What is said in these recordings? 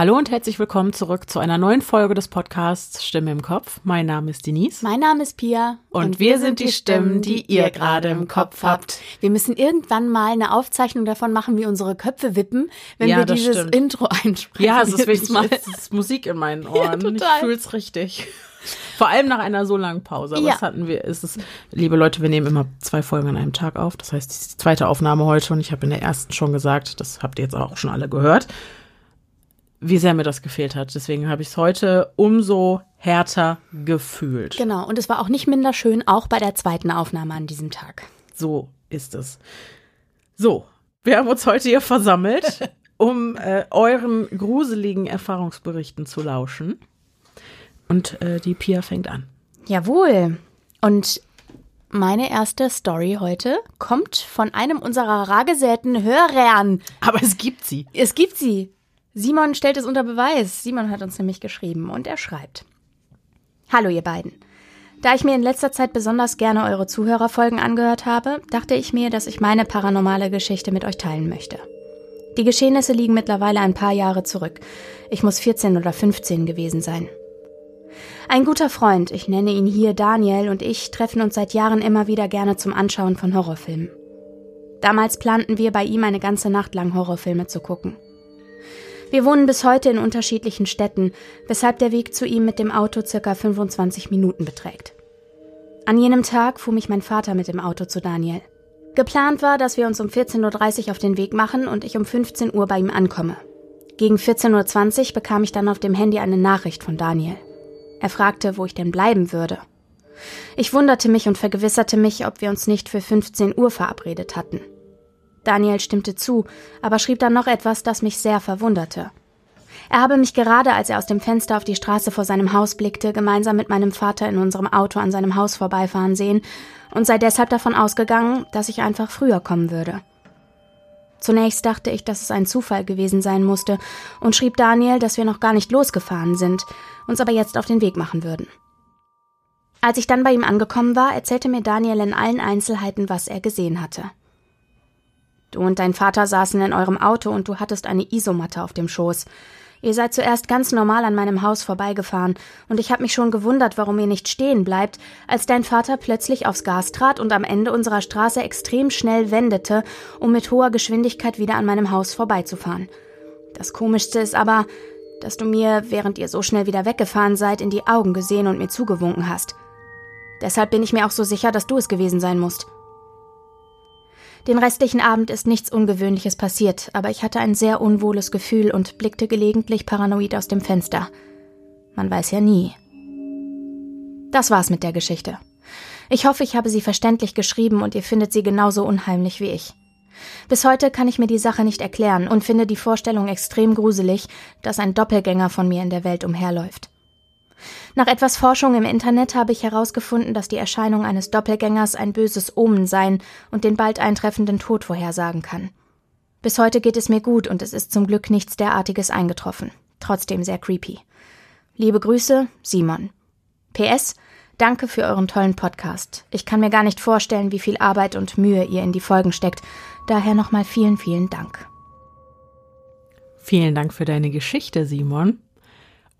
Hallo und herzlich willkommen zurück zu einer neuen Folge des Podcasts Stimme im Kopf. Mein Name ist Denise. Mein Name ist Pia. Und, und wir, wir sind die Stimmen, die ihr gerade im Kopf habt. Wir müssen irgendwann mal eine Aufzeichnung davon machen, wie unsere Köpfe wippen, wenn ja, wir dieses stimmt. Intro einsprechen. Ja, es ist wichtig. Es ist Musik in meinen Ohren. Ja, ich fühle es richtig. Vor allem nach einer so langen Pause. Aber ja. was hatten wir? Ist es, liebe Leute, wir nehmen immer zwei Folgen an einem Tag auf. Das heißt, die zweite Aufnahme heute und ich habe in der ersten schon gesagt, das habt ihr jetzt auch schon alle gehört wie sehr mir das gefehlt hat. Deswegen habe ich es heute umso härter gefühlt. Genau, und es war auch nicht minder schön, auch bei der zweiten Aufnahme an diesem Tag. So ist es. So, wir haben uns heute hier versammelt, um äh, euren gruseligen Erfahrungsberichten zu lauschen. Und äh, die Pia fängt an. Jawohl. Und meine erste Story heute kommt von einem unserer rar gesäten Hörern. Aber es gibt sie. Es gibt sie. Simon stellt es unter Beweis. Simon hat uns nämlich geschrieben und er schreibt. Hallo ihr beiden. Da ich mir in letzter Zeit besonders gerne eure Zuhörerfolgen angehört habe, dachte ich mir, dass ich meine paranormale Geschichte mit euch teilen möchte. Die Geschehnisse liegen mittlerweile ein paar Jahre zurück. Ich muss 14 oder 15 gewesen sein. Ein guter Freund, ich nenne ihn hier Daniel, und ich treffen uns seit Jahren immer wieder gerne zum Anschauen von Horrorfilmen. Damals planten wir bei ihm eine ganze Nacht lang Horrorfilme zu gucken. Wir wohnen bis heute in unterschiedlichen Städten, weshalb der Weg zu ihm mit dem Auto circa 25 Minuten beträgt. An jenem Tag fuhr mich mein Vater mit dem Auto zu Daniel. Geplant war, dass wir uns um 14.30 Uhr auf den Weg machen und ich um 15 Uhr bei ihm ankomme. Gegen 14.20 Uhr bekam ich dann auf dem Handy eine Nachricht von Daniel. Er fragte, wo ich denn bleiben würde. Ich wunderte mich und vergewisserte mich, ob wir uns nicht für 15 Uhr verabredet hatten. Daniel stimmte zu, aber schrieb dann noch etwas, das mich sehr verwunderte. Er habe mich gerade, als er aus dem Fenster auf die Straße vor seinem Haus blickte, gemeinsam mit meinem Vater in unserem Auto an seinem Haus vorbeifahren sehen und sei deshalb davon ausgegangen, dass ich einfach früher kommen würde. Zunächst dachte ich, dass es ein Zufall gewesen sein musste und schrieb Daniel, dass wir noch gar nicht losgefahren sind, uns aber jetzt auf den Weg machen würden. Als ich dann bei ihm angekommen war, erzählte mir Daniel in allen Einzelheiten, was er gesehen hatte. Du und dein Vater saßen in eurem Auto und du hattest eine Isomatte auf dem Schoß. Ihr seid zuerst ganz normal an meinem Haus vorbeigefahren, und ich habe mich schon gewundert, warum ihr nicht stehen bleibt, als dein Vater plötzlich aufs Gas trat und am Ende unserer Straße extrem schnell wendete, um mit hoher Geschwindigkeit wieder an meinem Haus vorbeizufahren. Das Komischste ist aber, dass du mir, während ihr so schnell wieder weggefahren seid, in die Augen gesehen und mir zugewunken hast. Deshalb bin ich mir auch so sicher, dass du es gewesen sein musst. Den restlichen Abend ist nichts Ungewöhnliches passiert, aber ich hatte ein sehr unwohles Gefühl und blickte gelegentlich paranoid aus dem Fenster. Man weiß ja nie. Das war's mit der Geschichte. Ich hoffe, ich habe sie verständlich geschrieben und ihr findet sie genauso unheimlich wie ich. Bis heute kann ich mir die Sache nicht erklären und finde die Vorstellung extrem gruselig, dass ein Doppelgänger von mir in der Welt umherläuft. Nach etwas Forschung im Internet habe ich herausgefunden, dass die Erscheinung eines Doppelgängers ein böses Omen sein und den bald eintreffenden Tod vorhersagen kann. Bis heute geht es mir gut und es ist zum Glück nichts derartiges eingetroffen. Trotzdem sehr creepy. Liebe Grüße, Simon. PS, danke für euren tollen Podcast. Ich kann mir gar nicht vorstellen, wie viel Arbeit und Mühe ihr in die Folgen steckt. Daher nochmal vielen, vielen Dank. Vielen Dank für deine Geschichte, Simon.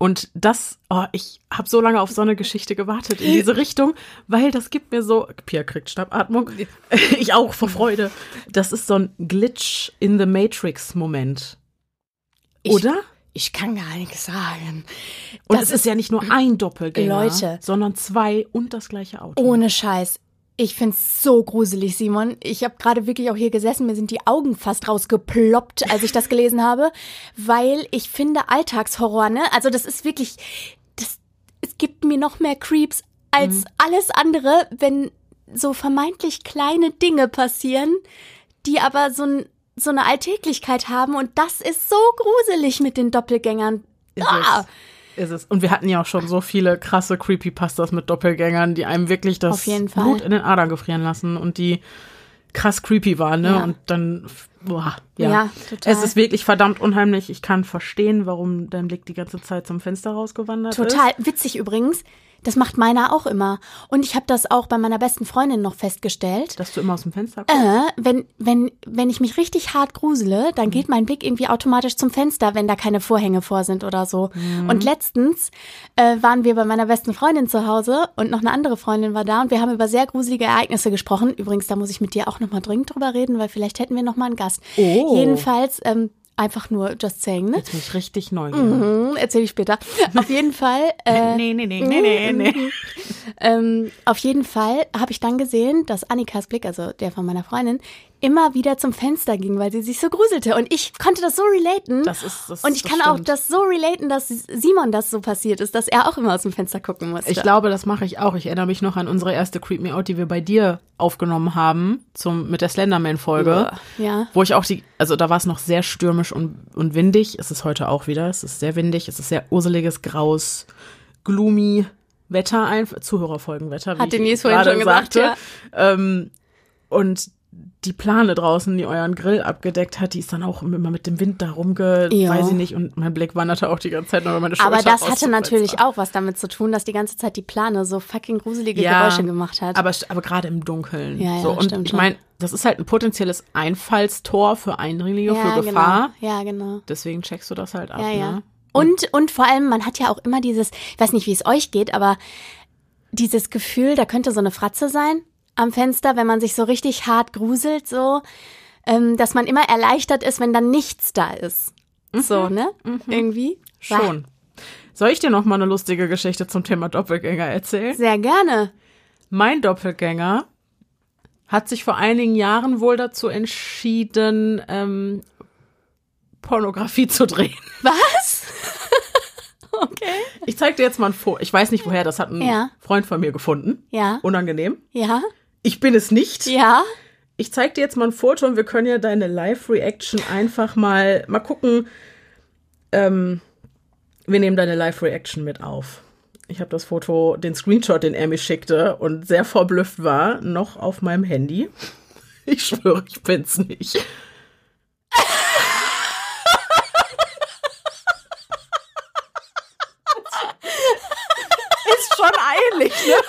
Und das, oh, ich habe so lange auf so eine Geschichte gewartet in diese Richtung, weil das gibt mir so, Pia kriegt Schnappatmung, ich auch vor Freude. Das ist so ein Glitch in the Matrix Moment. Oder? Ich, ich kann gar nichts sagen. Und das es ist ja nicht nur ein Doppelgänger, Leute, sondern zwei und das gleiche Auto. Ohne Scheiß. Ich find's so gruselig, Simon. Ich habe gerade wirklich auch hier gesessen, mir sind die Augen fast rausgeploppt, als ich das gelesen habe, weil ich finde Alltagshorror, ne? Also das ist wirklich das es gibt mir noch mehr Creeps als mhm. alles andere, wenn so vermeintlich kleine Dinge passieren, die aber so, ein, so eine Alltäglichkeit haben und das ist so gruselig mit den Doppelgängern. Ist ah! Es ist es. Und wir hatten ja auch schon so viele krasse Creepypastas mit Doppelgängern, die einem wirklich das Blut in den Adern gefrieren lassen und die krass creepy waren, ne? Ja. Und dann, boah, ja. ja total. Es ist wirklich verdammt unheimlich. Ich kann verstehen, warum dein Blick die ganze Zeit zum Fenster rausgewandert total. ist. Total witzig übrigens. Das macht meiner auch immer. Und ich habe das auch bei meiner besten Freundin noch festgestellt. Dass du immer aus dem Fenster guckst? Äh, wenn, wenn, wenn ich mich richtig hart grusele, dann geht mein Blick irgendwie automatisch zum Fenster, wenn da keine Vorhänge vor sind oder so. Mhm. Und letztens äh, waren wir bei meiner besten Freundin zu Hause und noch eine andere Freundin war da und wir haben über sehr gruselige Ereignisse gesprochen. Übrigens, da muss ich mit dir auch nochmal dringend drüber reden, weil vielleicht hätten wir nochmal einen Gast. Oh. Jedenfalls, ähm, Einfach nur just saying, ne? Jetzt bin ich richtig neugierig. Mhm, erzähl ich später. Auf jeden Fall. Äh, nee, nee, nee, nee, nee, nee. Ähm, auf jeden Fall habe ich dann gesehen, dass Annikas Blick, also der von meiner Freundin, immer wieder zum Fenster ging, weil sie sich so gruselte. Und ich konnte das so relaten. Das ist das. Und ich das kann stimmt. auch das so relaten, dass Simon das so passiert ist, dass er auch immer aus dem Fenster gucken musste. Ich glaube, das mache ich auch. Ich erinnere mich noch an unsere erste Creep Me Out, die wir bei dir aufgenommen haben, zum, mit der Slenderman-Folge. Ja. Wo ich auch die, also da war es noch sehr stürmisch und, und windig. Es ist heute auch wieder. Es ist sehr windig. Es ist sehr urseliges, graues, gloomy Wetter, einfach Zuhörerfolgenwetter. Hat Denise vorhin schon gesagt, sagte. ja. Ähm, und die Plane draußen, die euren Grill abgedeckt hat, die ist dann auch immer mit dem Wind da rumge, ja. weiß ich nicht, und mein Blick wanderte auch die ganze Zeit noch über meine Schulter Aber das hatte natürlich auch was damit zu tun, dass die ganze Zeit die Plane so fucking gruselige ja, Geräusche gemacht hat. Aber, aber gerade im Dunkeln. Ja, ja, so. Und ich meine, das ist halt ein potenzielles Einfallstor für Eindringlinge, ja, für Gefahr. Genau. Ja, genau. Deswegen checkst du das halt ab. Ja, ja. Ne? Und, und vor allem, man hat ja auch immer dieses, ich weiß nicht, wie es euch geht, aber dieses Gefühl, da könnte so eine Fratze sein am Fenster, wenn man sich so richtig hart gruselt, so, ähm, dass man immer erleichtert ist, wenn dann nichts da ist. Mhm. So, ne? Mhm. Irgendwie. Schon. Soll ich dir noch mal eine lustige Geschichte zum Thema Doppelgänger erzählen? Sehr gerne. Mein Doppelgänger hat sich vor einigen Jahren wohl dazu entschieden, ähm, Pornografie zu drehen. Was? okay. Ich zeig dir jetzt mal ein Foto. Ich weiß nicht woher, das hat ein ja. Freund von mir gefunden. Ja. Unangenehm. Ja. Ich bin es nicht. Ja. Ich zeig dir jetzt mal ein Foto und wir können ja deine Live-Reaction einfach mal, mal gucken. Ähm, wir nehmen deine Live-Reaction mit auf. Ich habe das Foto, den Screenshot, den er mir schickte und sehr verblüfft war, noch auf meinem Handy. Ich schwöre, ich bin's nicht. Ist schon eilig, ne?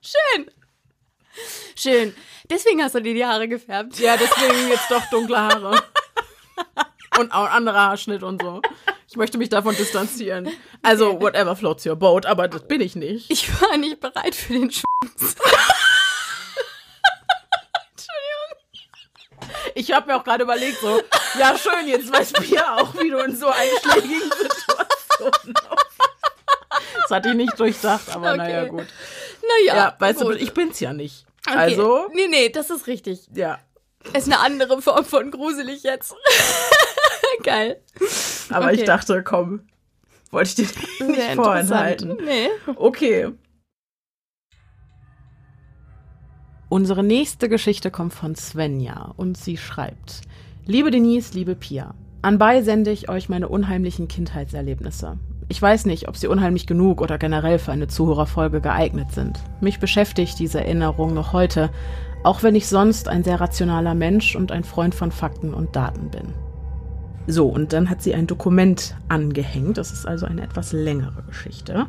Schön. Schön. Deswegen hast du dir die Haare gefärbt. Ja, deswegen jetzt doch dunkle Haare. Und auch anderer Haarschnitt und so. Ich möchte mich davon distanzieren. Also, whatever floats your boat, aber das bin ich nicht. Ich war nicht bereit für den Schwanz. Entschuldigung. Ich habe mir auch gerade überlegt, so, ja schön, jetzt weiß Pia auch, wie du in so einschlägigen Situationen Das hatte ich nicht durchdacht, aber okay. naja, gut. Naja. Ja, weißt gut. du, ich bin's ja nicht. Okay. Also. Nee, nee, das ist richtig. Ja. Ist eine andere Form von gruselig jetzt. Geil. Aber okay. ich dachte, komm, wollte ich dir nicht vorenthalten. Nee. Okay. Unsere nächste Geschichte kommt von Svenja und sie schreibt: Liebe Denise, liebe Pia, anbei sende ich euch meine unheimlichen Kindheitserlebnisse. Ich weiß nicht, ob sie unheimlich genug oder generell für eine Zuhörerfolge geeignet sind. Mich beschäftigt diese Erinnerung noch heute, auch wenn ich sonst ein sehr rationaler Mensch und ein Freund von Fakten und Daten bin. So, und dann hat sie ein Dokument angehängt. Das ist also eine etwas längere Geschichte.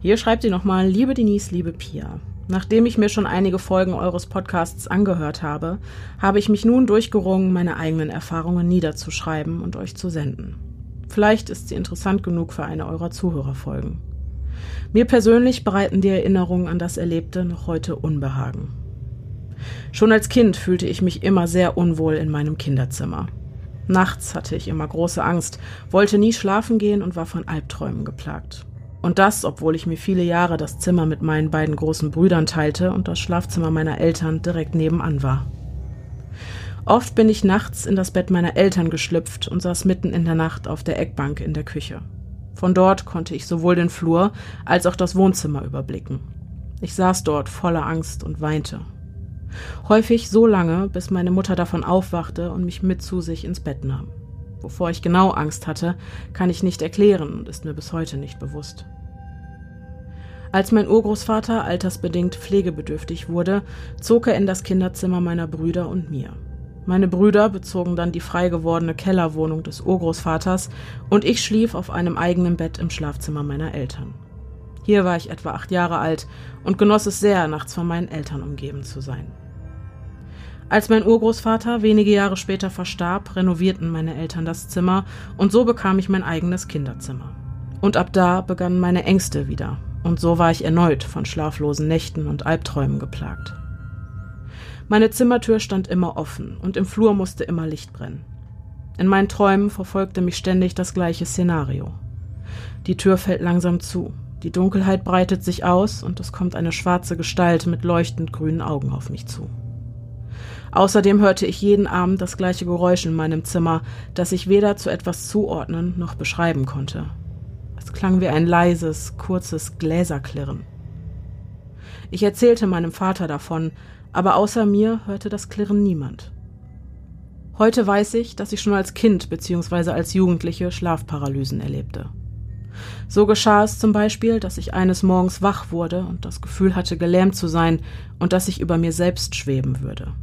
Hier schreibt sie nochmal, liebe Denise, liebe Pia. Nachdem ich mir schon einige Folgen eures Podcasts angehört habe, habe ich mich nun durchgerungen, meine eigenen Erfahrungen niederzuschreiben und euch zu senden. Vielleicht ist sie interessant genug für eine eurer Zuhörerfolgen. Mir persönlich bereiten die Erinnerungen an das Erlebte noch heute Unbehagen. Schon als Kind fühlte ich mich immer sehr unwohl in meinem Kinderzimmer. Nachts hatte ich immer große Angst, wollte nie schlafen gehen und war von Albträumen geplagt. Und das, obwohl ich mir viele Jahre das Zimmer mit meinen beiden großen Brüdern teilte und das Schlafzimmer meiner Eltern direkt nebenan war. Oft bin ich nachts in das Bett meiner Eltern geschlüpft und saß mitten in der Nacht auf der Eckbank in der Küche. Von dort konnte ich sowohl den Flur als auch das Wohnzimmer überblicken. Ich saß dort voller Angst und weinte. Häufig so lange, bis meine Mutter davon aufwachte und mich mit zu sich ins Bett nahm. Wovor ich genau Angst hatte, kann ich nicht erklären und ist mir bis heute nicht bewusst. Als mein Urgroßvater altersbedingt pflegebedürftig wurde, zog er in das Kinderzimmer meiner Brüder und mir. Meine Brüder bezogen dann die frei gewordene Kellerwohnung des Urgroßvaters und ich schlief auf einem eigenen Bett im Schlafzimmer meiner Eltern. Hier war ich etwa acht Jahre alt und genoss es sehr, nachts von meinen Eltern umgeben zu sein. Als mein Urgroßvater wenige Jahre später verstarb, renovierten meine Eltern das Zimmer und so bekam ich mein eigenes Kinderzimmer. Und ab da begannen meine Ängste wieder, und so war ich erneut von schlaflosen Nächten und Albträumen geplagt. Meine Zimmertür stand immer offen und im Flur musste immer Licht brennen. In meinen Träumen verfolgte mich ständig das gleiche Szenario. Die Tür fällt langsam zu, die Dunkelheit breitet sich aus und es kommt eine schwarze Gestalt mit leuchtend grünen Augen auf mich zu. Außerdem hörte ich jeden Abend das gleiche Geräusch in meinem Zimmer, das ich weder zu etwas zuordnen noch beschreiben konnte. Es klang wie ein leises, kurzes Gläserklirren. Ich erzählte meinem Vater davon, aber außer mir hörte das Klirren niemand. Heute weiß ich, dass ich schon als Kind bzw. als Jugendliche Schlafparalysen erlebte. So geschah es zum Beispiel, dass ich eines Morgens wach wurde und das Gefühl hatte, gelähmt zu sein und dass ich über mir selbst schweben würde.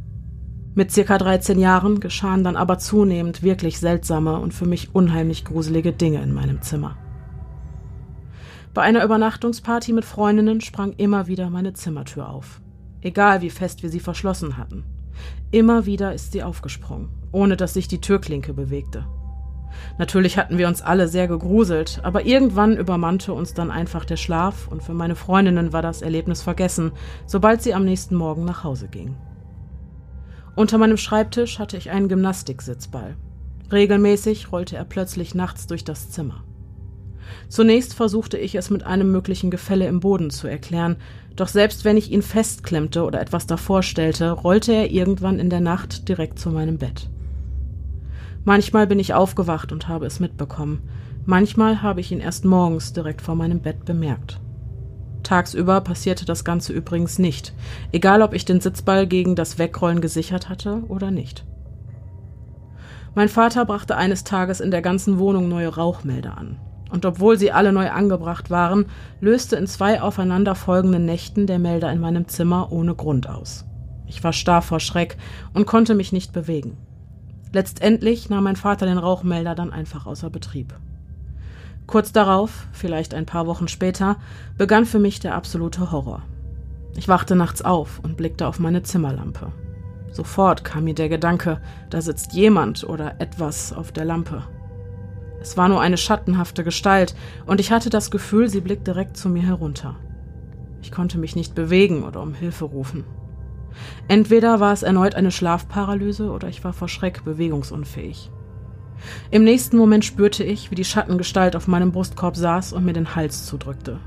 Mit circa 13 Jahren geschahen dann aber zunehmend wirklich seltsame und für mich unheimlich gruselige Dinge in meinem Zimmer. Bei einer Übernachtungsparty mit Freundinnen sprang immer wieder meine Zimmertür auf. Egal wie fest wir sie verschlossen hatten. Immer wieder ist sie aufgesprungen, ohne dass sich die Türklinke bewegte. Natürlich hatten wir uns alle sehr gegruselt, aber irgendwann übermannte uns dann einfach der Schlaf und für meine Freundinnen war das Erlebnis vergessen, sobald sie am nächsten Morgen nach Hause gingen. Unter meinem Schreibtisch hatte ich einen Gymnastiksitzball. Regelmäßig rollte er plötzlich nachts durch das Zimmer. Zunächst versuchte ich es mit einem möglichen Gefälle im Boden zu erklären, doch selbst wenn ich ihn festklemmte oder etwas davor stellte, rollte er irgendwann in der Nacht direkt zu meinem Bett. Manchmal bin ich aufgewacht und habe es mitbekommen, manchmal habe ich ihn erst morgens direkt vor meinem Bett bemerkt. Tagsüber passierte das Ganze übrigens nicht, egal ob ich den Sitzball gegen das Wegrollen gesichert hatte oder nicht. Mein Vater brachte eines Tages in der ganzen Wohnung neue Rauchmelder an. Und obwohl sie alle neu angebracht waren, löste in zwei aufeinanderfolgenden Nächten der Melder in meinem Zimmer ohne Grund aus. Ich war starr vor Schreck und konnte mich nicht bewegen. Letztendlich nahm mein Vater den Rauchmelder dann einfach außer Betrieb. Kurz darauf, vielleicht ein paar Wochen später, begann für mich der absolute Horror. Ich wachte nachts auf und blickte auf meine Zimmerlampe. Sofort kam mir der Gedanke, da sitzt jemand oder etwas auf der Lampe. Es war nur eine schattenhafte Gestalt, und ich hatte das Gefühl, sie blickt direkt zu mir herunter. Ich konnte mich nicht bewegen oder um Hilfe rufen. Entweder war es erneut eine Schlafparalyse oder ich war vor Schreck bewegungsunfähig. Im nächsten Moment spürte ich, wie die Schattengestalt auf meinem Brustkorb saß und mir den Hals zudrückte.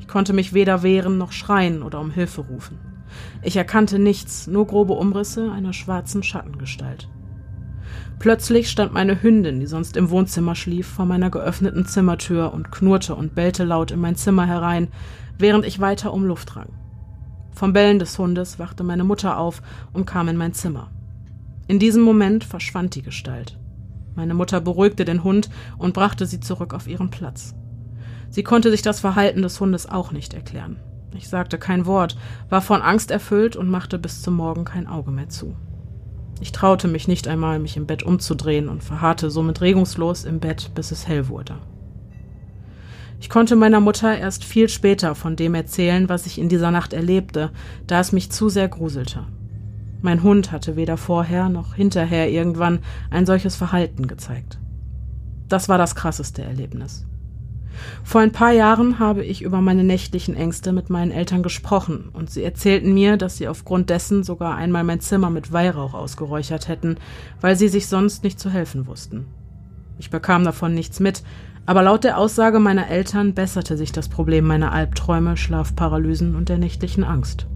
Ich konnte mich weder wehren noch schreien oder um Hilfe rufen. Ich erkannte nichts, nur grobe Umrisse einer schwarzen Schattengestalt. Plötzlich stand meine Hündin, die sonst im Wohnzimmer schlief, vor meiner geöffneten Zimmertür und knurrte und bellte laut in mein Zimmer herein, während ich weiter um Luft rang. Vom Bellen des Hundes wachte meine Mutter auf und kam in mein Zimmer. In diesem Moment verschwand die Gestalt. Meine Mutter beruhigte den Hund und brachte sie zurück auf ihren Platz. Sie konnte sich das Verhalten des Hundes auch nicht erklären. Ich sagte kein Wort, war von Angst erfüllt und machte bis zum Morgen kein Auge mehr zu. Ich traute mich nicht einmal, mich im Bett umzudrehen und verharrte somit regungslos im Bett, bis es hell wurde. Ich konnte meiner Mutter erst viel später von dem erzählen, was ich in dieser Nacht erlebte, da es mich zu sehr gruselte. Mein Hund hatte weder vorher noch hinterher irgendwann ein solches Verhalten gezeigt. Das war das krasseste Erlebnis. Vor ein paar Jahren habe ich über meine nächtlichen Ängste mit meinen Eltern gesprochen und sie erzählten mir, dass sie aufgrund dessen sogar einmal mein Zimmer mit Weihrauch ausgeräuchert hätten, weil sie sich sonst nicht zu helfen wussten. Ich bekam davon nichts mit, aber laut der Aussage meiner Eltern besserte sich das Problem meiner Albträume, Schlafparalysen und der nächtlichen Angst.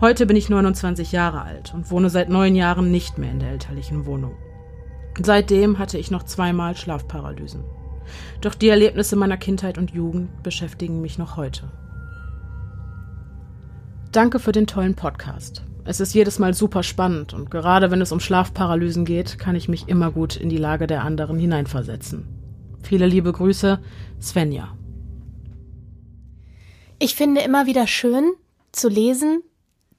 Heute bin ich 29 Jahre alt und wohne seit neun Jahren nicht mehr in der elterlichen Wohnung. Seitdem hatte ich noch zweimal Schlafparalysen. Doch die Erlebnisse meiner Kindheit und Jugend beschäftigen mich noch heute. Danke für den tollen Podcast. Es ist jedes Mal super spannend und gerade wenn es um Schlafparalysen geht, kann ich mich immer gut in die Lage der anderen hineinversetzen. Viele liebe Grüße, Svenja. Ich finde immer wieder schön zu lesen,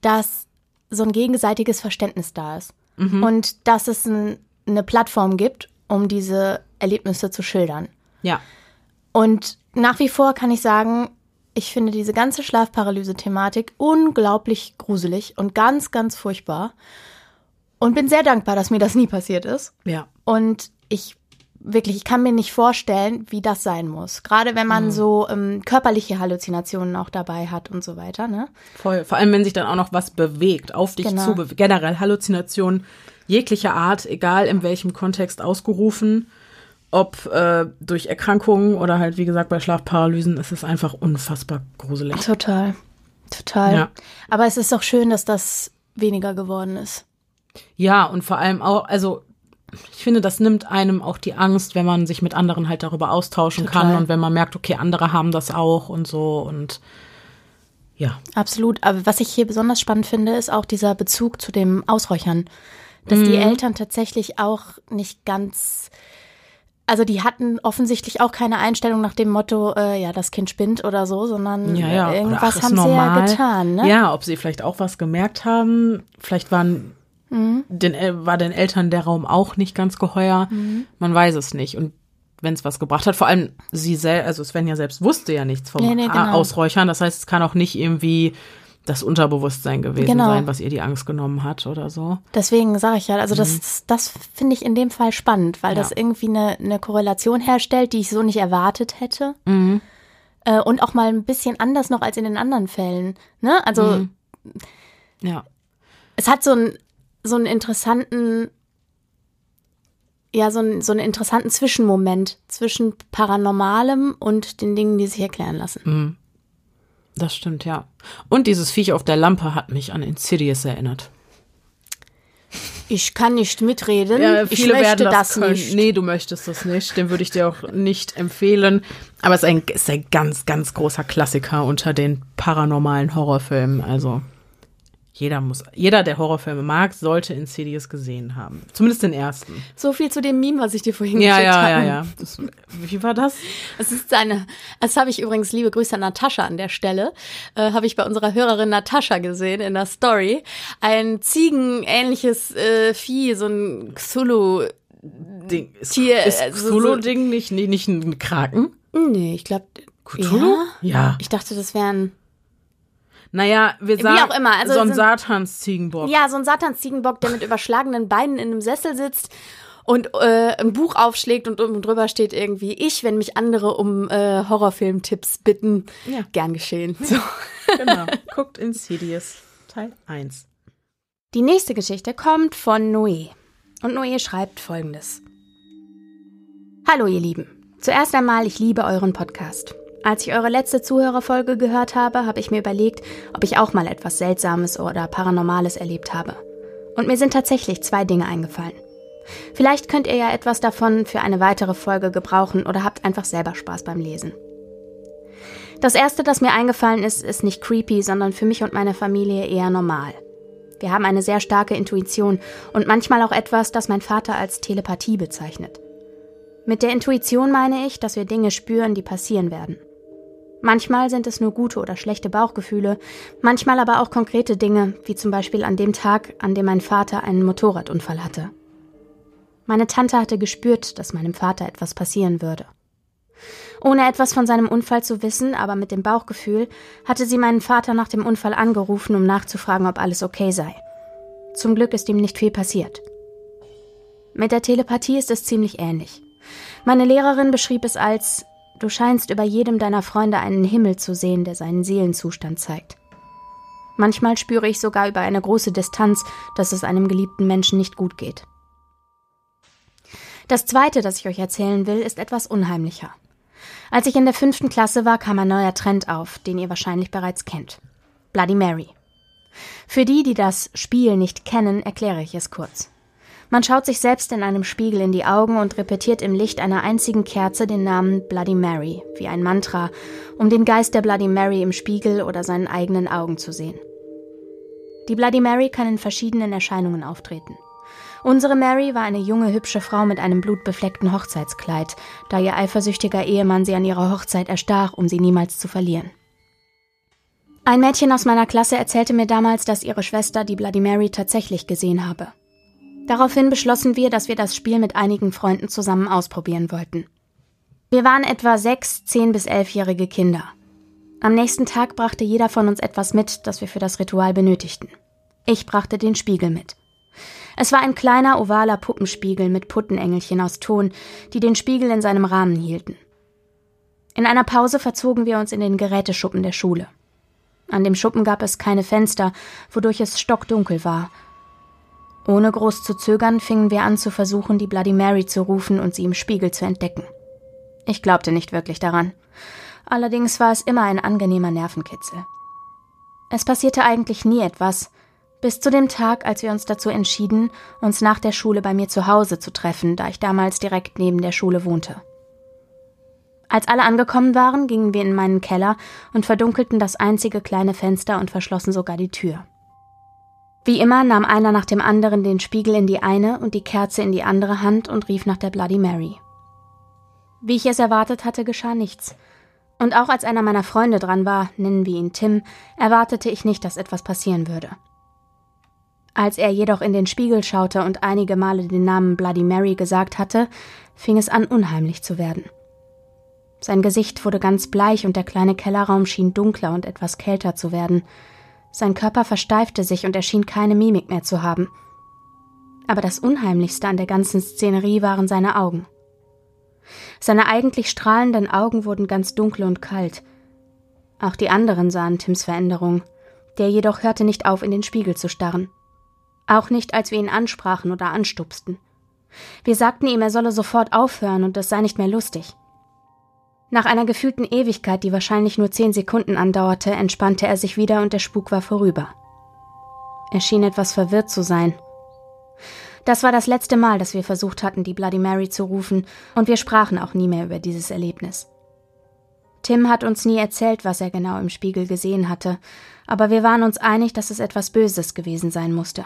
dass so ein gegenseitiges Verständnis da ist. Mhm. Und dass es ein, eine Plattform gibt, um diese Erlebnisse zu schildern. Ja. Und nach wie vor kann ich sagen, ich finde diese ganze Schlafparalyse-Thematik unglaublich gruselig und ganz, ganz furchtbar. Und bin sehr dankbar, dass mir das nie passiert ist. Ja. Und ich wirklich, ich kann mir nicht vorstellen, wie das sein muss. Gerade wenn man mhm. so ähm, körperliche Halluzinationen auch dabei hat und so weiter, ne? Voll. Vor allem, wenn sich dann auch noch was bewegt, auf dich genau. zu. Generell Halluzinationen jeglicher Art, egal in welchem Kontext ausgerufen, ob äh, durch Erkrankungen oder halt, wie gesagt, bei Schlafparalysen, ist es einfach unfassbar gruselig. Total. Total. Ja. Aber es ist doch schön, dass das weniger geworden ist. Ja, und vor allem auch, also ich finde, das nimmt einem auch die Angst, wenn man sich mit anderen halt darüber austauschen Total. kann und wenn man merkt, okay, andere haben das auch und so und ja. Absolut. Aber was ich hier besonders spannend finde, ist auch dieser Bezug zu dem Ausräuchern. Dass mhm. die Eltern tatsächlich auch nicht ganz, also die hatten offensichtlich auch keine Einstellung nach dem Motto, äh, ja, das Kind spinnt oder so, sondern ja, ja. irgendwas ach, haben normal. sie ja getan. Ne? Ja, ob sie vielleicht auch was gemerkt haben. Vielleicht waren Mhm. Den, war den Eltern der Raum auch nicht ganz geheuer. Mhm. Man weiß es nicht. Und wenn es was gebracht hat, vor allem sie selbst, also Svenja selbst wusste ja nichts vom nee, nee, genau. Ausräuchern. Das heißt, es kann auch nicht irgendwie das Unterbewusstsein gewesen genau. sein, was ihr die Angst genommen hat oder so. Deswegen sage ich ja, also das, mhm. das finde ich in dem Fall spannend, weil ja. das irgendwie eine, eine Korrelation herstellt, die ich so nicht erwartet hätte. Mhm. Äh, und auch mal ein bisschen anders noch als in den anderen Fällen. Ne? Also mhm. ja. Es hat so ein so einen interessanten, ja, so, einen, so einen interessanten Zwischenmoment zwischen Paranormalem und den Dingen, die sich erklären lassen. Das stimmt, ja. Und dieses Viech auf der Lampe hat mich an Insidious erinnert. Ich kann nicht mitreden. Ja, ich möchte das, das nicht. Nee, du möchtest das nicht. Den würde ich dir auch nicht empfehlen. Aber es ist ein, ist ein ganz, ganz großer Klassiker unter den paranormalen Horrorfilmen. Also jeder muss, jeder, der Horrorfilme mag, sollte Insidious gesehen haben. Zumindest den ersten. So viel zu dem Meme, was ich dir vorhin ja, geschickt habe. Ja, ja, ja. Wie war das? Es ist eine, das habe ich übrigens, liebe Grüße an Natascha an der Stelle, äh, habe ich bei unserer Hörerin Natascha gesehen in der Story. Ein ziegenähnliches äh, Vieh, so ein Cthulhu Ding. Ist, Tier. Ist also Cthulhu-Ding nicht, nicht, nicht ein Kraken? Nee, ich glaube. Cthulhu? Ja? ja. Ich dachte, das wären naja, wir sagen, Wie auch immer. Also so ein Satansziegenbock. Ja, so ein Satansziegenbock, der mit überschlagenen Beinen in einem Sessel sitzt und äh, ein Buch aufschlägt und oben drüber steht irgendwie ich, wenn mich andere um äh, Horrorfilm-Tipps bitten. Ja. Gern geschehen. So. genau. Guckt Insidious Teil 1. Die nächste Geschichte kommt von Noé. Und Noé schreibt folgendes. Hallo ihr Lieben. Zuerst einmal, ich liebe euren Podcast. Als ich eure letzte Zuhörerfolge gehört habe, habe ich mir überlegt, ob ich auch mal etwas Seltsames oder Paranormales erlebt habe. Und mir sind tatsächlich zwei Dinge eingefallen. Vielleicht könnt ihr ja etwas davon für eine weitere Folge gebrauchen oder habt einfach selber Spaß beim Lesen. Das erste, das mir eingefallen ist, ist nicht creepy, sondern für mich und meine Familie eher normal. Wir haben eine sehr starke Intuition und manchmal auch etwas, das mein Vater als Telepathie bezeichnet. Mit der Intuition meine ich, dass wir Dinge spüren, die passieren werden. Manchmal sind es nur gute oder schlechte Bauchgefühle, manchmal aber auch konkrete Dinge, wie zum Beispiel an dem Tag, an dem mein Vater einen Motorradunfall hatte. Meine Tante hatte gespürt, dass meinem Vater etwas passieren würde. Ohne etwas von seinem Unfall zu wissen, aber mit dem Bauchgefühl, hatte sie meinen Vater nach dem Unfall angerufen, um nachzufragen, ob alles okay sei. Zum Glück ist ihm nicht viel passiert. Mit der Telepathie ist es ziemlich ähnlich. Meine Lehrerin beschrieb es als Du scheinst über jedem deiner Freunde einen Himmel zu sehen, der seinen Seelenzustand zeigt. Manchmal spüre ich sogar über eine große Distanz, dass es einem geliebten Menschen nicht gut geht. Das Zweite, das ich euch erzählen will, ist etwas unheimlicher. Als ich in der fünften Klasse war, kam ein neuer Trend auf, den ihr wahrscheinlich bereits kennt. Bloody Mary. Für die, die das Spiel nicht kennen, erkläre ich es kurz. Man schaut sich selbst in einem Spiegel in die Augen und repetiert im Licht einer einzigen Kerze den Namen Bloody Mary, wie ein Mantra, um den Geist der Bloody Mary im Spiegel oder seinen eigenen Augen zu sehen. Die Bloody Mary kann in verschiedenen Erscheinungen auftreten. Unsere Mary war eine junge, hübsche Frau mit einem blutbefleckten Hochzeitskleid, da ihr eifersüchtiger Ehemann sie an ihrer Hochzeit erstach, um sie niemals zu verlieren. Ein Mädchen aus meiner Klasse erzählte mir damals, dass ihre Schwester die Bloody Mary tatsächlich gesehen habe. Daraufhin beschlossen wir, dass wir das Spiel mit einigen Freunden zusammen ausprobieren wollten. Wir waren etwa sechs, zehn bis elfjährige Kinder. Am nächsten Tag brachte jeder von uns etwas mit, das wir für das Ritual benötigten. Ich brachte den Spiegel mit. Es war ein kleiner ovaler Puppenspiegel mit Puttenengelchen aus Ton, die den Spiegel in seinem Rahmen hielten. In einer Pause verzogen wir uns in den Geräteschuppen der Schule. An dem Schuppen gab es keine Fenster, wodurch es stockdunkel war. Ohne groß zu zögern fingen wir an zu versuchen, die Bloody Mary zu rufen und sie im Spiegel zu entdecken. Ich glaubte nicht wirklich daran. Allerdings war es immer ein angenehmer Nervenkitzel. Es passierte eigentlich nie etwas, bis zu dem Tag, als wir uns dazu entschieden, uns nach der Schule bei mir zu Hause zu treffen, da ich damals direkt neben der Schule wohnte. Als alle angekommen waren, gingen wir in meinen Keller und verdunkelten das einzige kleine Fenster und verschlossen sogar die Tür. Wie immer nahm einer nach dem anderen den Spiegel in die eine und die Kerze in die andere Hand und rief nach der Bloody Mary. Wie ich es erwartet hatte, geschah nichts. Und auch als einer meiner Freunde dran war, nennen wir ihn Tim, erwartete ich nicht, dass etwas passieren würde. Als er jedoch in den Spiegel schaute und einige Male den Namen Bloody Mary gesagt hatte, fing es an unheimlich zu werden. Sein Gesicht wurde ganz bleich und der kleine Kellerraum schien dunkler und etwas kälter zu werden. Sein Körper versteifte sich und er schien keine Mimik mehr zu haben. Aber das Unheimlichste an der ganzen Szenerie waren seine Augen. Seine eigentlich strahlenden Augen wurden ganz dunkel und kalt. Auch die anderen sahen Tims Veränderung. Der jedoch hörte nicht auf, in den Spiegel zu starren. Auch nicht, als wir ihn ansprachen oder anstupsten. Wir sagten ihm, er solle sofort aufhören und es sei nicht mehr lustig. Nach einer gefühlten Ewigkeit, die wahrscheinlich nur zehn Sekunden andauerte, entspannte er sich wieder und der Spuk war vorüber. Er schien etwas verwirrt zu sein, das war das letzte Mal, dass wir versucht hatten, die Bloody Mary zu rufen, und wir sprachen auch nie mehr über dieses Erlebnis. Tim hat uns nie erzählt, was er genau im Spiegel gesehen hatte, aber wir waren uns einig, dass es etwas Böses gewesen sein musste.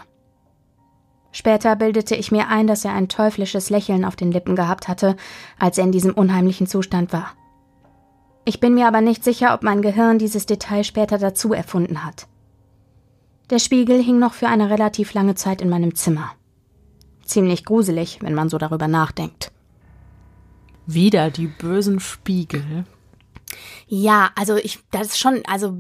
Später bildete ich mir ein, dass er ein teuflisches Lächeln auf den Lippen gehabt hatte, als er in diesem unheimlichen Zustand war. Ich bin mir aber nicht sicher, ob mein Gehirn dieses Detail später dazu erfunden hat. Der Spiegel hing noch für eine relativ lange Zeit in meinem Zimmer. Ziemlich gruselig, wenn man so darüber nachdenkt. Wieder die bösen Spiegel. Ja, also ich, das ist schon, also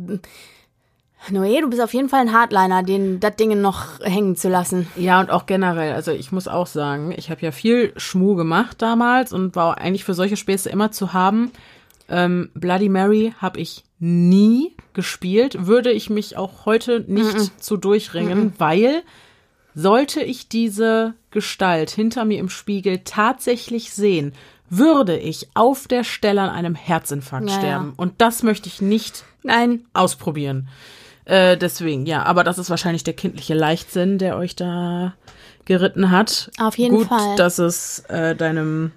Noé, du bist auf jeden Fall ein Hardliner, den das Ding noch hängen zu lassen. Ja, und auch generell, also ich muss auch sagen, ich habe ja viel Schmu gemacht damals und war eigentlich für solche Späße immer zu haben. Ähm, Bloody Mary habe ich nie gespielt, würde ich mich auch heute nicht mm -mm. zu durchringen, mm weil sollte ich diese Gestalt hinter mir im Spiegel tatsächlich sehen, würde ich auf der Stelle an einem Herzinfarkt ja, sterben. Ja. Und das möchte ich nicht Nein. ausprobieren. Äh, deswegen, ja, aber das ist wahrscheinlich der kindliche Leichtsinn, der euch da geritten hat. Auf jeden gut, Fall. Gut, dass es äh, deinem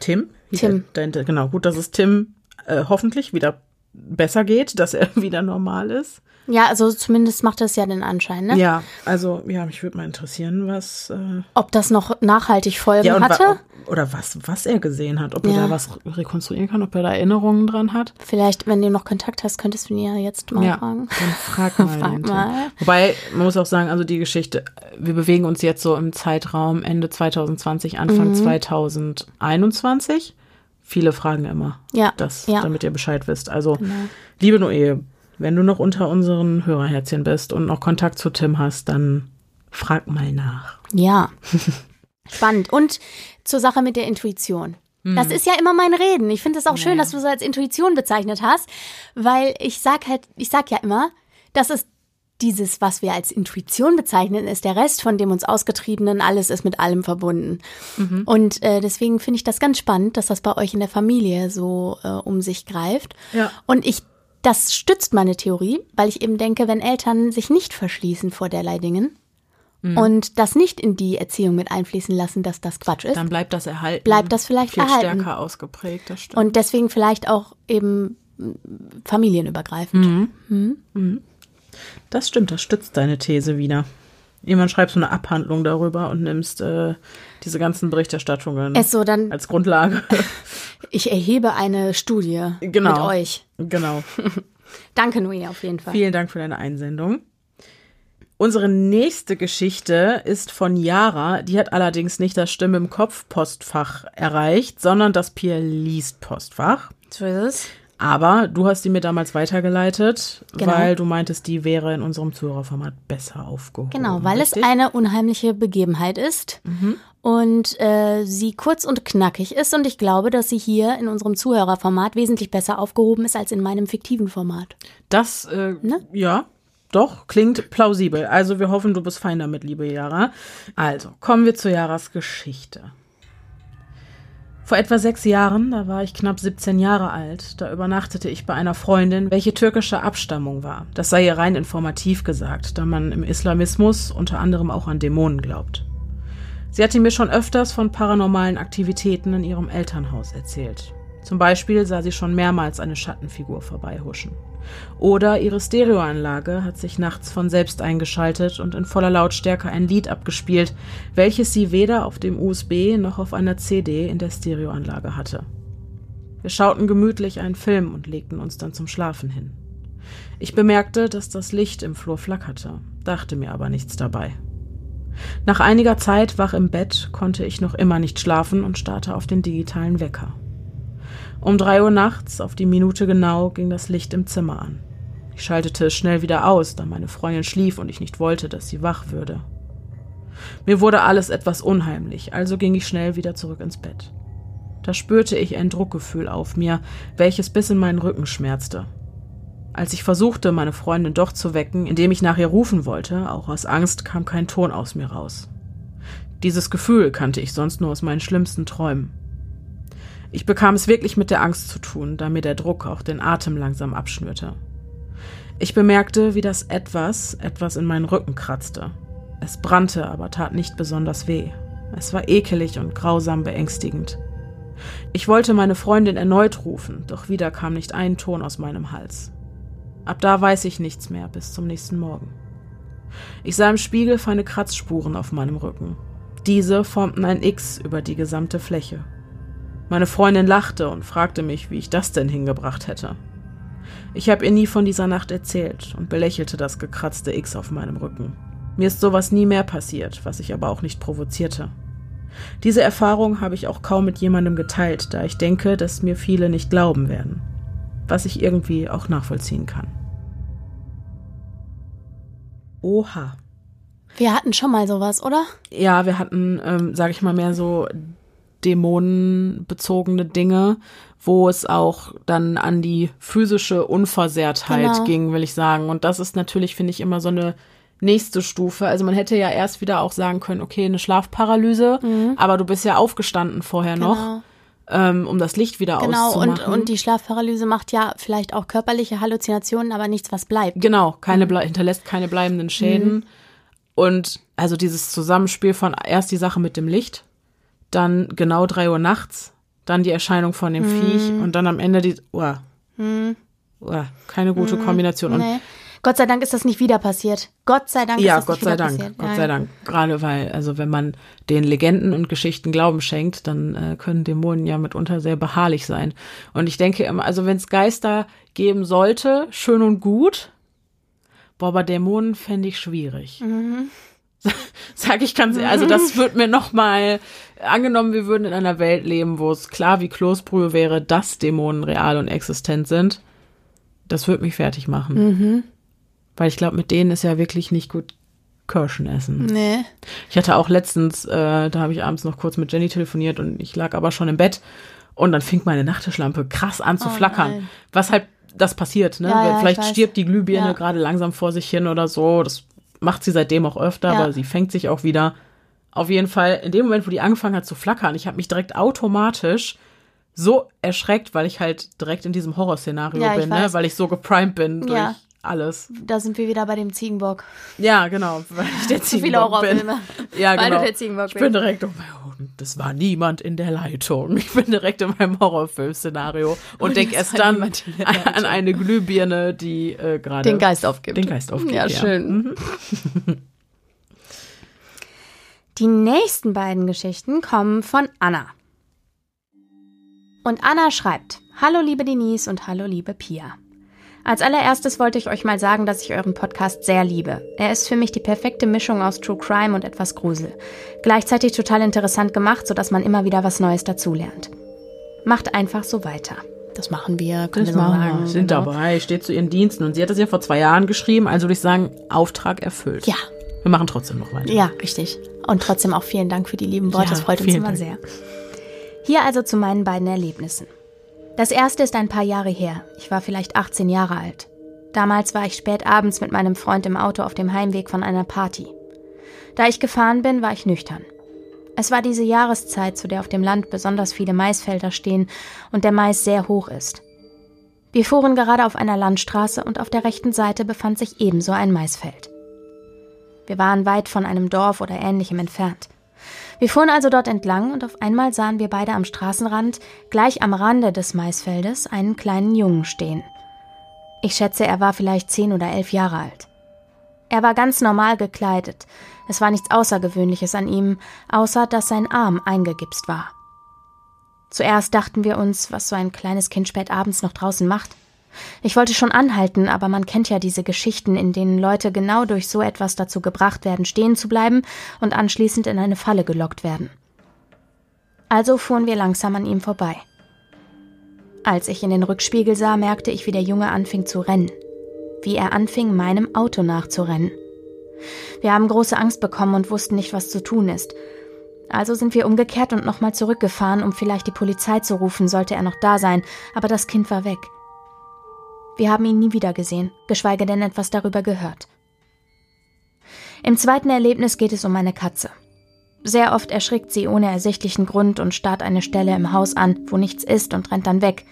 Tim, Tim. Dein, genau, gut, dass es Tim äh, hoffentlich wieder besser geht, dass er wieder normal ist. Ja, also zumindest macht das ja den Anschein, ne? Ja, also ja, mich würde mal interessieren, was. Äh, ob das noch nachhaltig Folgen ja, hatte? Wa oder was, was er gesehen hat, ob ja. er da was rekonstruieren kann, ob er da Erinnerungen dran hat. Vielleicht, wenn du noch Kontakt hast, könntest du ihn ja jetzt mal ja, fragen. Dann frag mal. frag mal. Wobei, man muss auch sagen, also die Geschichte, wir bewegen uns jetzt so im Zeitraum Ende 2020, Anfang mhm. 2021. Viele fragen immer, ja, das, ja. damit ihr Bescheid wisst. Also, genau. liebe Noe, wenn du noch unter unseren Hörerherzchen bist und noch Kontakt zu Tim hast, dann frag mal nach. Ja. Spannend. Und zur Sache mit der Intuition. Hm. Das ist ja immer mein Reden. Ich finde es auch schön, dass du es als Intuition bezeichnet hast, weil ich sag halt, ich sag ja immer, dass es dieses, was wir als Intuition bezeichnen, ist der Rest von dem uns Ausgetriebenen, alles ist mit allem verbunden. Mhm. Und äh, deswegen finde ich das ganz spannend, dass das bei euch in der Familie so äh, um sich greift. Ja. Und ich das stützt meine Theorie, weil ich eben denke, wenn Eltern sich nicht verschließen vor derlei Dingen mhm. und das nicht in die Erziehung mit einfließen lassen, dass das Quatsch ist, dann bleibt das erhalten. Bleibt das vielleicht viel erhalten. stärker ausgeprägt, das stimmt. Und deswegen vielleicht auch eben familienübergreifend. Mhm. Mhm. mhm. Das stimmt, das stützt deine These wieder. Irgendwann schreibst du eine Abhandlung darüber und nimmst äh, diese ganzen Berichterstattungen so, dann, als Grundlage. Ich erhebe eine Studie genau, mit euch. Genau. Danke, Noe, auf jeden Fall. Vielen Dank für deine Einsendung. Unsere nächste Geschichte ist von Yara. Die hat allerdings nicht das Stimme im Kopf Postfach erreicht, sondern das Pier liest Postfach. So ist es. Aber du hast die mir damals weitergeleitet, genau. weil du meintest, die wäre in unserem Zuhörerformat besser aufgehoben. Genau, weil richtig? es eine unheimliche Begebenheit ist mhm. und äh, sie kurz und knackig ist. Und ich glaube, dass sie hier in unserem Zuhörerformat wesentlich besser aufgehoben ist als in meinem fiktiven Format. Das, äh, ne? ja, doch, klingt plausibel. Also wir hoffen, du bist fein damit, liebe Jara. Also, kommen wir zu Jaras Geschichte. Vor etwa sechs Jahren, da war ich knapp 17 Jahre alt, da übernachtete ich bei einer Freundin, welche türkischer Abstammung war. Das sei ihr rein informativ gesagt, da man im Islamismus unter anderem auch an Dämonen glaubt. Sie hatte mir schon öfters von paranormalen Aktivitäten in ihrem Elternhaus erzählt. Zum Beispiel sah sie schon mehrmals eine Schattenfigur vorbeihuschen. Oder ihre Stereoanlage hat sich nachts von selbst eingeschaltet und in voller Lautstärke ein Lied abgespielt, welches sie weder auf dem USB noch auf einer CD in der Stereoanlage hatte. Wir schauten gemütlich einen Film und legten uns dann zum Schlafen hin. Ich bemerkte, dass das Licht im Flur flackerte, dachte mir aber nichts dabei. Nach einiger Zeit wach im Bett konnte ich noch immer nicht schlafen und starrte auf den digitalen Wecker. Um drei Uhr nachts, auf die Minute genau, ging das Licht im Zimmer an. Ich schaltete es schnell wieder aus, da meine Freundin schlief und ich nicht wollte, dass sie wach würde. Mir wurde alles etwas unheimlich, also ging ich schnell wieder zurück ins Bett. Da spürte ich ein Druckgefühl auf mir, welches bis in meinen Rücken schmerzte. Als ich versuchte, meine Freundin doch zu wecken, indem ich nach ihr rufen wollte, auch aus Angst, kam kein Ton aus mir raus. Dieses Gefühl kannte ich sonst nur aus meinen schlimmsten Träumen. Ich bekam es wirklich mit der Angst zu tun, da mir der Druck auch den Atem langsam abschnürte. Ich bemerkte, wie das etwas, etwas in meinen Rücken kratzte. Es brannte, aber tat nicht besonders weh. Es war ekelig und grausam beängstigend. Ich wollte meine Freundin erneut rufen, doch wieder kam nicht ein Ton aus meinem Hals. Ab da weiß ich nichts mehr bis zum nächsten Morgen. Ich sah im Spiegel feine Kratzspuren auf meinem Rücken. Diese formten ein X über die gesamte Fläche. Meine Freundin lachte und fragte mich, wie ich das denn hingebracht hätte. Ich habe ihr nie von dieser Nacht erzählt und belächelte das gekratzte X auf meinem Rücken. Mir ist sowas nie mehr passiert, was ich aber auch nicht provozierte. Diese Erfahrung habe ich auch kaum mit jemandem geteilt, da ich denke, dass mir viele nicht glauben werden, was ich irgendwie auch nachvollziehen kann. Oha. Wir hatten schon mal sowas, oder? Ja, wir hatten, ähm, sage ich mal, mehr so dämonenbezogene Dinge, wo es auch dann an die physische Unversehrtheit genau. ging, will ich sagen. Und das ist natürlich, finde ich, immer so eine nächste Stufe. Also man hätte ja erst wieder auch sagen können, okay, eine Schlafparalyse, mhm. aber du bist ja aufgestanden vorher genau. noch. Ähm, um das Licht wieder genau, auszumachen. Genau, und, und die Schlafparalyse macht ja vielleicht auch körperliche Halluzinationen, aber nichts, was bleibt. Genau, keine mhm. hinterlässt keine bleibenden Schäden. Mhm. Und also dieses Zusammenspiel von erst die Sache mit dem Licht, dann genau drei Uhr nachts, dann die Erscheinung von dem hm. Viech und dann am Ende die, oh, hm. oh keine gute hm. Kombination. Und nee. Gott sei Dank ist das nicht wieder passiert. Gott sei Dank ja, ist das Gott nicht wieder Dank, passiert. Gott ja. sei Dank. Gerade weil, also wenn man den Legenden und Geschichten Glauben schenkt, dann äh, können Dämonen ja mitunter sehr beharrlich sein. Und ich denke immer, also wenn es Geister geben sollte, schön und gut. Boah, aber Dämonen fände ich schwierig. Mhm. Sag ich ganz, also das wird mir noch mal angenommen, wir würden in einer Welt leben, wo es klar wie Kloßbrühe wäre, dass Dämonen real und existent sind. Das wird mich fertig machen. Mhm. Weil ich glaube, mit denen ist ja wirklich nicht gut Kirschen essen. Nee. Ich hatte auch letztens, äh, da habe ich abends noch kurz mit Jenny telefoniert und ich lag aber schon im Bett und dann fing meine Nachttischlampe krass an zu oh, flackern. Nein. Was halt das passiert, ne? Ja, ja, Vielleicht stirbt die Glühbirne ja. gerade langsam vor sich hin oder so. Das macht sie seitdem auch öfter, aber sie fängt sich auch wieder. Auf jeden Fall, in dem Moment, wo die angefangen hat zu flackern, ich habe mich direkt automatisch so erschreckt, weil ich halt direkt in diesem Horrorszenario ja, bin, ne? weil ich so geprimed bin durch ja. Alles. Da sind wir wieder bei dem Ziegenbock. Ja, genau, weil ich der Zu viele Horrorfilme. Ja, genau. der Ziegenbock ich bin direkt, oh mein das war niemand in der Leitung. Ich bin direkt in meinem Horrorfilm-Szenario und, und denke erst dann an eine Glühbirne, die äh, gerade den Geist aufgibt. Den Geist aufgibt. Ja, ja. schön. Mhm. Die nächsten beiden Geschichten kommen von Anna. Und Anna schreibt: Hallo liebe Denise und hallo liebe Pia. Als allererstes wollte ich euch mal sagen, dass ich euren Podcast sehr liebe. Er ist für mich die perfekte Mischung aus True Crime und etwas Grusel. Gleichzeitig total interessant gemacht, sodass man immer wieder was Neues dazulernt. Macht einfach so weiter. Das machen wir, können das wir so sagen. Sind genau. dabei, steht zu ihren Diensten. Und sie hat das ja vor zwei Jahren geschrieben, also würde ich sagen, Auftrag erfüllt. Ja. Wir machen trotzdem noch weiter. Ja, richtig. Und trotzdem auch vielen Dank für die lieben Worte, ja, das freut uns immer Dank. sehr. Hier also zu meinen beiden Erlebnissen. Das erste ist ein paar Jahre her. Ich war vielleicht 18 Jahre alt. Damals war ich spät abends mit meinem Freund im Auto auf dem Heimweg von einer Party. Da ich gefahren bin, war ich nüchtern. Es war diese Jahreszeit, zu der auf dem Land besonders viele Maisfelder stehen und der Mais sehr hoch ist. Wir fuhren gerade auf einer Landstraße und auf der rechten Seite befand sich ebenso ein Maisfeld. Wir waren weit von einem Dorf oder ähnlichem entfernt. Wir fuhren also dort entlang und auf einmal sahen wir beide am Straßenrand, gleich am Rande des Maisfeldes, einen kleinen Jungen stehen. Ich schätze, er war vielleicht zehn oder elf Jahre alt. Er war ganz normal gekleidet. Es war nichts Außergewöhnliches an ihm, außer dass sein Arm eingegipst war. Zuerst dachten wir uns, was so ein kleines Kind spät abends noch draußen macht. Ich wollte schon anhalten, aber man kennt ja diese Geschichten, in denen Leute genau durch so etwas dazu gebracht werden, stehen zu bleiben und anschließend in eine Falle gelockt werden. Also fuhren wir langsam an ihm vorbei. Als ich in den Rückspiegel sah, merkte ich, wie der Junge anfing zu rennen. Wie er anfing, meinem Auto nachzurennen. Wir haben große Angst bekommen und wussten nicht, was zu tun ist. Also sind wir umgekehrt und nochmal zurückgefahren, um vielleicht die Polizei zu rufen, sollte er noch da sein, aber das Kind war weg. Wir haben ihn nie wieder gesehen, geschweige denn etwas darüber gehört. Im zweiten Erlebnis geht es um eine Katze. Sehr oft erschrickt sie ohne ersichtlichen Grund und starrt eine Stelle im Haus an, wo nichts ist und rennt dann weg.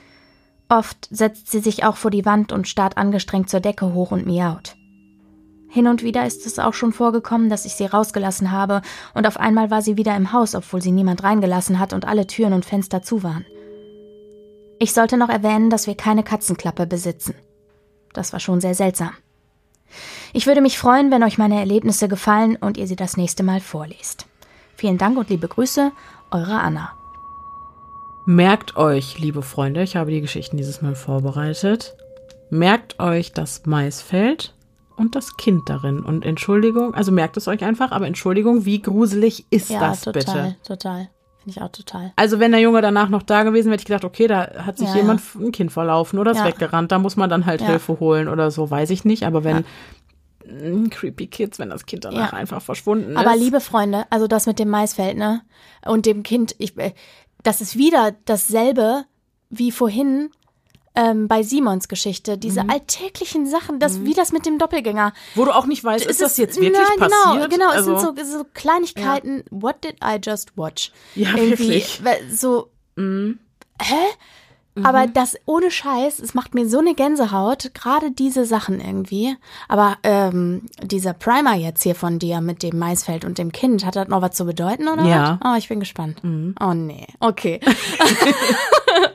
Oft setzt sie sich auch vor die Wand und starrt angestrengt zur Decke hoch und miaut. Hin und wieder ist es auch schon vorgekommen, dass ich sie rausgelassen habe, und auf einmal war sie wieder im Haus, obwohl sie niemand reingelassen hat und alle Türen und Fenster zu waren. Ich sollte noch erwähnen, dass wir keine Katzenklappe besitzen. Das war schon sehr seltsam. Ich würde mich freuen, wenn euch meine Erlebnisse gefallen und ihr sie das nächste Mal vorlest. Vielen Dank und liebe Grüße, eure Anna. Merkt euch, liebe Freunde, ich habe die Geschichten dieses Mal vorbereitet. Merkt euch das Maisfeld und das Kind darin. Und Entschuldigung, also merkt es euch einfach, aber Entschuldigung, wie gruselig ist ja, das total, bitte? Total, total. Finde ich auch total. Also wenn der Junge danach noch da gewesen wäre, hätte ich gedacht, okay, da hat sich ja, jemand ja. ein Kind verlaufen oder ist ja. weggerannt, da muss man dann halt Hilfe holen oder so, weiß ich nicht. Aber wenn Creepy Kids, wenn das Kind danach einfach verschwunden ist. Aber liebe Freunde, also das mit dem Maisfeld, ne? Und dem Kind, ich, äh, das ist wieder dasselbe wie vorhin ähm, bei Simons Geschichte, diese mhm. alltäglichen Sachen, das, mhm. wie das mit dem Doppelgänger. Wo du auch nicht weißt, ist, ist das jetzt wirklich na, genau, passiert? Genau, also, es sind so, so Kleinigkeiten. Ja. What did I just watch? Ja, Irgendwie, wirklich. So, mhm. hä? Aber mhm. das ohne Scheiß, es macht mir so eine Gänsehaut, gerade diese Sachen irgendwie. Aber ähm, dieser Primer jetzt hier von dir mit dem Maisfeld und dem Kind, hat das noch was zu bedeuten, oder? Ja. Was? Oh, ich bin gespannt. Mhm. Oh nee. Okay.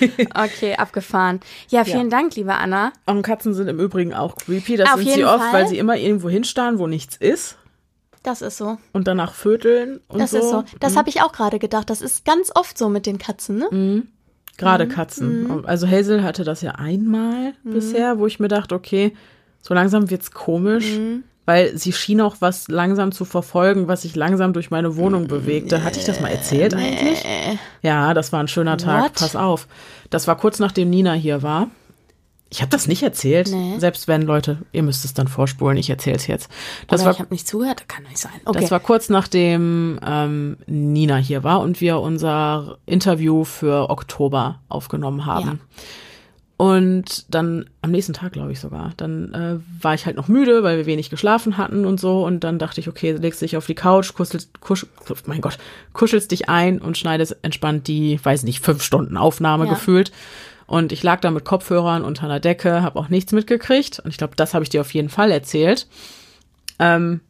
okay, abgefahren. Ja, vielen ja. Dank, liebe Anna. Und Katzen sind im Übrigen auch creepy. Das Auf sind sie oft, Fall. weil sie immer irgendwo hinstarren, wo nichts ist. Das ist so. Und danach vöteln und das so. Das ist so. Das mhm. habe ich auch gerade gedacht. Das ist ganz oft so mit den Katzen, ne? Mhm. Gerade mhm. Katzen. Mhm. Also Hazel hatte das ja einmal mhm. bisher, wo ich mir dachte, okay, so langsam wird's komisch. Weil sie schien auch was langsam zu verfolgen, was sich langsam durch meine Wohnung bewegte. Hatte ich das mal erzählt eigentlich? Ja, das war ein schöner Tag. What? Pass auf. Das war kurz nachdem Nina hier war. Ich habe das nicht erzählt. Nee. Selbst wenn, Leute, ihr müsst es dann vorspulen, ich erzähle es jetzt. Das Oder war, ich habe nicht zugehört, kann nicht sein. Okay. Das war kurz nachdem ähm, Nina hier war und wir unser Interview für Oktober aufgenommen haben. Ja. Und dann am nächsten Tag, glaube ich sogar, dann äh, war ich halt noch müde, weil wir wenig geschlafen hatten und so. Und dann dachte ich, okay, legst dich auf die Couch, kuschelst, kusch, mein Gott, kuschelst dich ein und schneidest entspannt die, weiß nicht, fünf Stunden Aufnahme ja. gefühlt. Und ich lag da mit Kopfhörern unter einer Decke, habe auch nichts mitgekriegt. Und ich glaube, das habe ich dir auf jeden Fall erzählt. Ähm,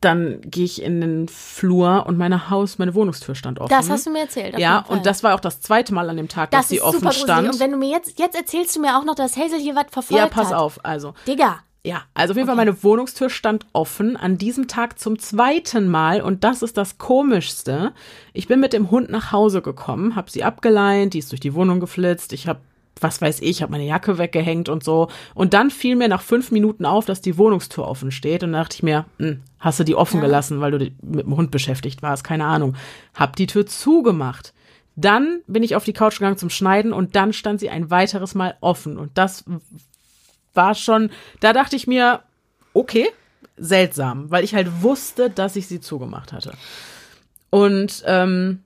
dann gehe ich in den Flur und meine Haus, meine Wohnungstür stand offen. Das hast du mir erzählt. Ja, und das war auch das zweite Mal an dem Tag, das dass sie offen stand. Und wenn du mir jetzt, jetzt erzählst du mir auch noch, dass Hazel hier was verfolgt hat. Ja, pass hat. auf, also. Digga. Ja, also auf jeden okay. Fall meine Wohnungstür stand offen an diesem Tag zum zweiten Mal und das ist das komischste. Ich bin mit dem Hund nach Hause gekommen, habe sie abgeleint, die ist durch die Wohnung geflitzt, ich habe was weiß ich, habe meine Jacke weggehängt und so. Und dann fiel mir nach fünf Minuten auf, dass die Wohnungstür offen steht. Und da dachte ich mir, hm, hast du die offen ja. gelassen, weil du mit dem Hund beschäftigt warst? Keine Ahnung. Hab die Tür zugemacht. Dann bin ich auf die Couch gegangen zum Schneiden und dann stand sie ein weiteres Mal offen. Und das war schon, da dachte ich mir, okay, seltsam, weil ich halt wusste, dass ich sie zugemacht hatte. Und ähm,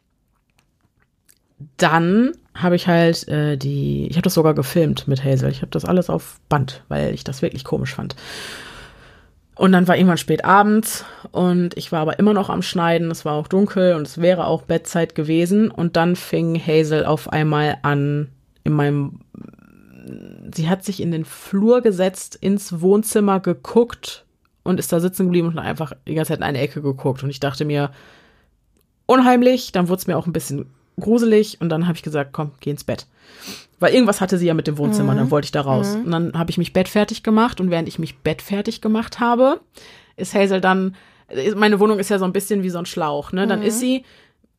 dann habe ich halt äh, die, ich habe das sogar gefilmt mit Hazel. Ich habe das alles auf Band, weil ich das wirklich komisch fand. Und dann war irgendwann spät abends und ich war aber immer noch am Schneiden. Es war auch dunkel und es wäre auch Bettzeit gewesen. Und dann fing Hazel auf einmal an, in meinem, sie hat sich in den Flur gesetzt, ins Wohnzimmer geguckt und ist da sitzen geblieben und einfach die ganze Zeit in eine Ecke geguckt. Und ich dachte mir, unheimlich. Dann wurde es mir auch ein bisschen gruselig und dann habe ich gesagt, komm, geh ins Bett. Weil irgendwas hatte sie ja mit dem Wohnzimmer, mhm. dann wollte ich da raus. Mhm. Und dann habe ich mich bettfertig gemacht und während ich mich bettfertig gemacht habe, ist Hazel dann, meine Wohnung ist ja so ein bisschen wie so ein Schlauch, ne? Dann mhm. ist sie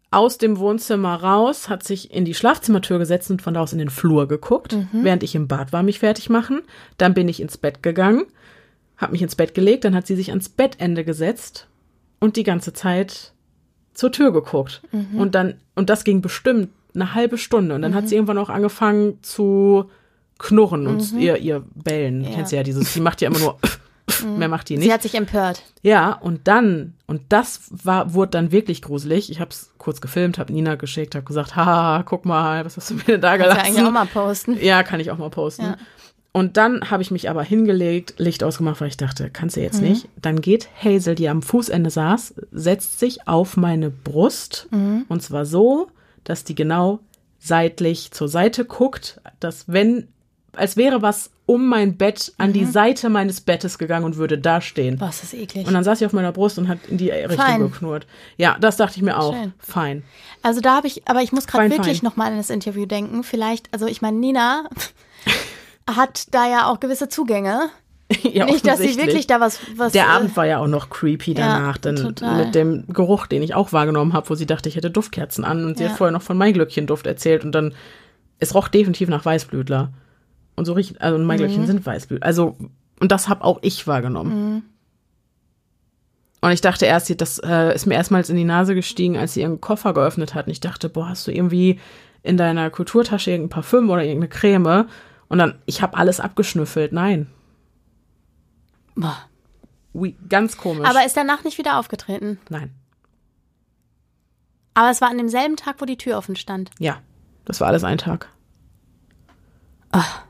aus dem Wohnzimmer raus, hat sich in die Schlafzimmertür gesetzt und von da aus in den Flur geguckt, mhm. während ich im Bad war, mich fertig machen. Dann bin ich ins Bett gegangen, habe mich ins Bett gelegt, dann hat sie sich ans Bettende gesetzt und die ganze Zeit zur Tür geguckt. Mhm. Und dann, und das ging bestimmt eine halbe Stunde. Und dann mhm. hat sie irgendwann auch angefangen zu knurren und mhm. ihr, ihr bellen. Ja. Kennst du ja dieses, die macht ja immer nur, mhm. mehr macht die nicht. Sie hat sich empört. Ja, und dann, und das war, wurde dann wirklich gruselig. Ich habe es kurz gefilmt, habe Nina geschickt, habe gesagt, haha, guck mal, was hast du mir denn da gelassen? Kannst du eigentlich auch mal posten. Ja, kann ich auch mal posten. Ja. Und dann habe ich mich aber hingelegt, Licht ausgemacht, weil ich dachte, kannst du jetzt mhm. nicht. Dann geht Hazel, die am Fußende saß, setzt sich auf meine Brust. Mhm. Und zwar so, dass die genau seitlich zur Seite guckt, dass wenn, als wäre was um mein Bett an mhm. die Seite meines Bettes gegangen und würde da stehen. Was ist eklig. Und dann saß sie auf meiner Brust und hat in die Richtung fein. geknurrt. Ja, das dachte ich mir auch. Schön. Fein. Also da habe ich, aber ich muss gerade wirklich nochmal an das Interview denken. Vielleicht, also ich meine, Nina hat da ja auch gewisse Zugänge. ja, Nicht, dass sie wirklich da was. was Der äh, Abend war ja auch noch creepy danach, ja, denn total. mit dem Geruch, den ich auch wahrgenommen habe, wo sie dachte, ich hätte Duftkerzen an und sie ja. hat vorher noch von Maiglöckchen-Duft erzählt und dann, es roch definitiv nach Weißblütler. Und so riecht, also Maiglöckchen mhm. sind Weißblütler. Also, und das habe auch ich wahrgenommen. Mhm. Und ich dachte erst, das äh, ist mir erstmals in die Nase gestiegen, als sie ihren Koffer geöffnet hat. Und ich dachte, boah, hast du irgendwie in deiner Kulturtasche irgendein Parfüm oder irgendeine Creme? Und dann, ich habe alles abgeschnüffelt. Nein. Boah. Oui, ganz komisch. Aber ist danach nicht wieder aufgetreten? Nein. Aber es war an demselben Tag, wo die Tür offen stand. Ja, das war alles ein Tag. Ach.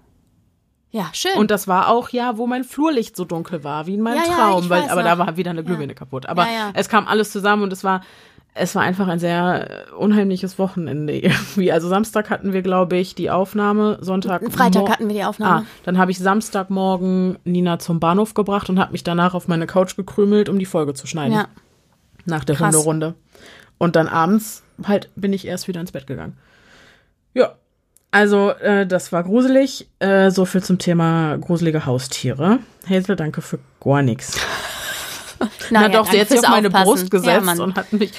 Ja, schön. Und das war auch ja, wo mein Flurlicht so dunkel war, wie in meinem ja, Traum, ja, weil, aber noch. da war wieder eine Glühbirne ja. kaputt. Aber es kam alles zusammen und es war es war einfach ein sehr unheimliches Wochenende irgendwie. Also Samstag hatten wir, glaube ich, die Aufnahme, Sonntag. Freitag hatten wir die Aufnahme. Ah, dann habe ich Samstagmorgen Nina zum Bahnhof gebracht und habe mich danach auf meine Couch gekrümelt, um die Folge zu schneiden. Ja. Nach der Krass. Hunderunde. Und dann abends halt bin ich erst wieder ins Bett gegangen. Ja. Also, äh, das war gruselig. Äh, so viel zum Thema gruselige Haustiere. Hazel, danke für gar nichts. Na, Na ja, doch, sie hat sich auf meine Aufpassen. Brust gesetzt ja, und hat mich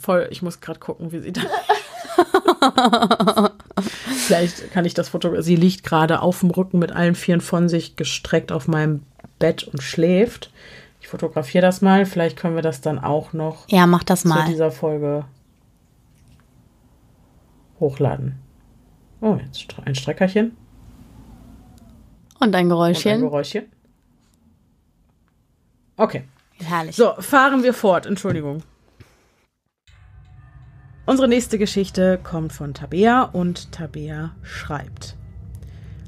voll, ich muss gerade gucken, wie sie da. Vielleicht kann ich das Foto. Sie liegt gerade auf dem Rücken mit allen Vieren von sich gestreckt auf meinem Bett und schläft. Ich fotografiere das mal. Vielleicht können wir das dann auch noch. Ja, mach das mal. Zu dieser Folge hochladen. Oh, jetzt ein Streckerchen. Und ein Geräuschchen. Und ein Geräuschchen. Okay. Herrlich. So, fahren wir fort. Entschuldigung. Unsere nächste Geschichte kommt von Tabea und Tabea schreibt.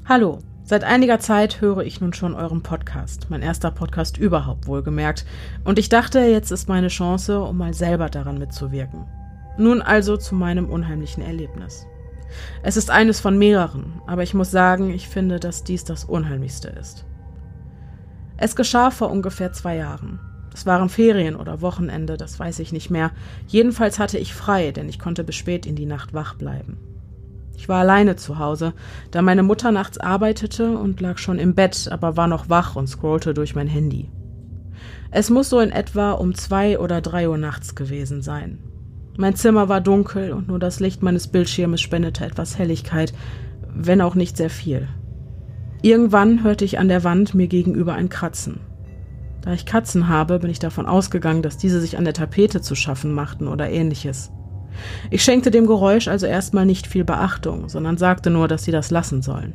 Hallo, seit einiger Zeit höre ich nun schon euren Podcast, mein erster Podcast überhaupt wohlgemerkt, und ich dachte, jetzt ist meine Chance, um mal selber daran mitzuwirken. Nun also zu meinem unheimlichen Erlebnis. Es ist eines von mehreren, aber ich muss sagen, ich finde, dass dies das Unheimlichste ist. Es geschah vor ungefähr zwei Jahren. Es waren Ferien oder Wochenende, das weiß ich nicht mehr. Jedenfalls hatte ich frei, denn ich konnte bis spät in die Nacht wach bleiben. Ich war alleine zu Hause, da meine Mutter nachts arbeitete und lag schon im Bett, aber war noch wach und scrollte durch mein Handy. Es muss so in etwa um zwei oder drei Uhr nachts gewesen sein. Mein Zimmer war dunkel und nur das Licht meines Bildschirmes spendete etwas Helligkeit, wenn auch nicht sehr viel. Irgendwann hörte ich an der Wand mir gegenüber ein Kratzen. Da ich Katzen habe, bin ich davon ausgegangen, dass diese sich an der Tapete zu schaffen machten oder ähnliches. Ich schenkte dem Geräusch also erstmal nicht viel Beachtung, sondern sagte nur, dass sie das lassen sollen.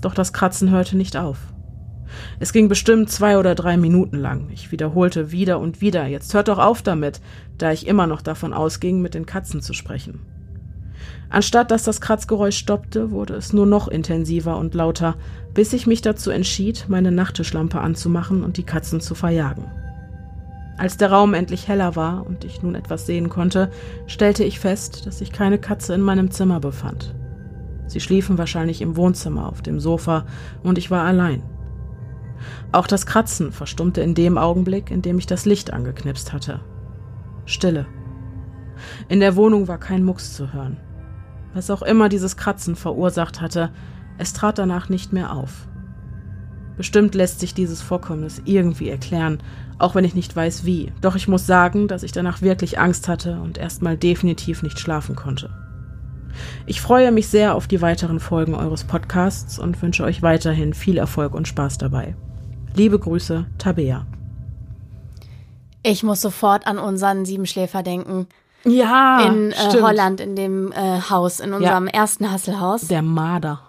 Doch das Kratzen hörte nicht auf. Es ging bestimmt zwei oder drei Minuten lang. Ich wiederholte wieder und wieder, jetzt hört doch auf damit, da ich immer noch davon ausging, mit den Katzen zu sprechen. Anstatt dass das Kratzgeräusch stoppte, wurde es nur noch intensiver und lauter, bis ich mich dazu entschied, meine Nachttischlampe anzumachen und die Katzen zu verjagen. Als der Raum endlich heller war und ich nun etwas sehen konnte, stellte ich fest, dass sich keine Katze in meinem Zimmer befand. Sie schliefen wahrscheinlich im Wohnzimmer auf dem Sofa und ich war allein. Auch das Kratzen verstummte in dem Augenblick, in dem ich das Licht angeknipst hatte. Stille. In der Wohnung war kein Mucks zu hören. Was auch immer dieses Kratzen verursacht hatte, es trat danach nicht mehr auf. Bestimmt lässt sich dieses Vorkommnis irgendwie erklären, auch wenn ich nicht weiß wie. Doch ich muss sagen, dass ich danach wirklich Angst hatte und erstmal definitiv nicht schlafen konnte. Ich freue mich sehr auf die weiteren Folgen eures Podcasts und wünsche euch weiterhin viel Erfolg und Spaß dabei. Liebe Grüße, Tabea. Ich muss sofort an unseren Siebenschläfer denken. Ja, in äh, Holland, in dem äh, Haus, in unserem ja. ersten Hasselhaus. Der Marder.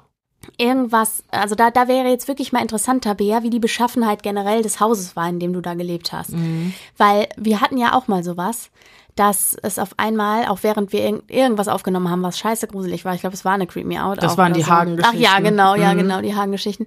Irgendwas, also da, da wäre jetzt wirklich mal interessant, Tabea, wie die Beschaffenheit generell des Hauses war, in dem du da gelebt hast. Mhm. Weil wir hatten ja auch mal sowas dass es auf einmal, auch während wir irg irgendwas aufgenommen haben, was scheiße gruselig war, ich glaube, es war eine Creep Me Out. Das waren die so. Hagen-Geschichten. Ach ja, genau, ja, mhm. genau, die Hagen-Geschichten.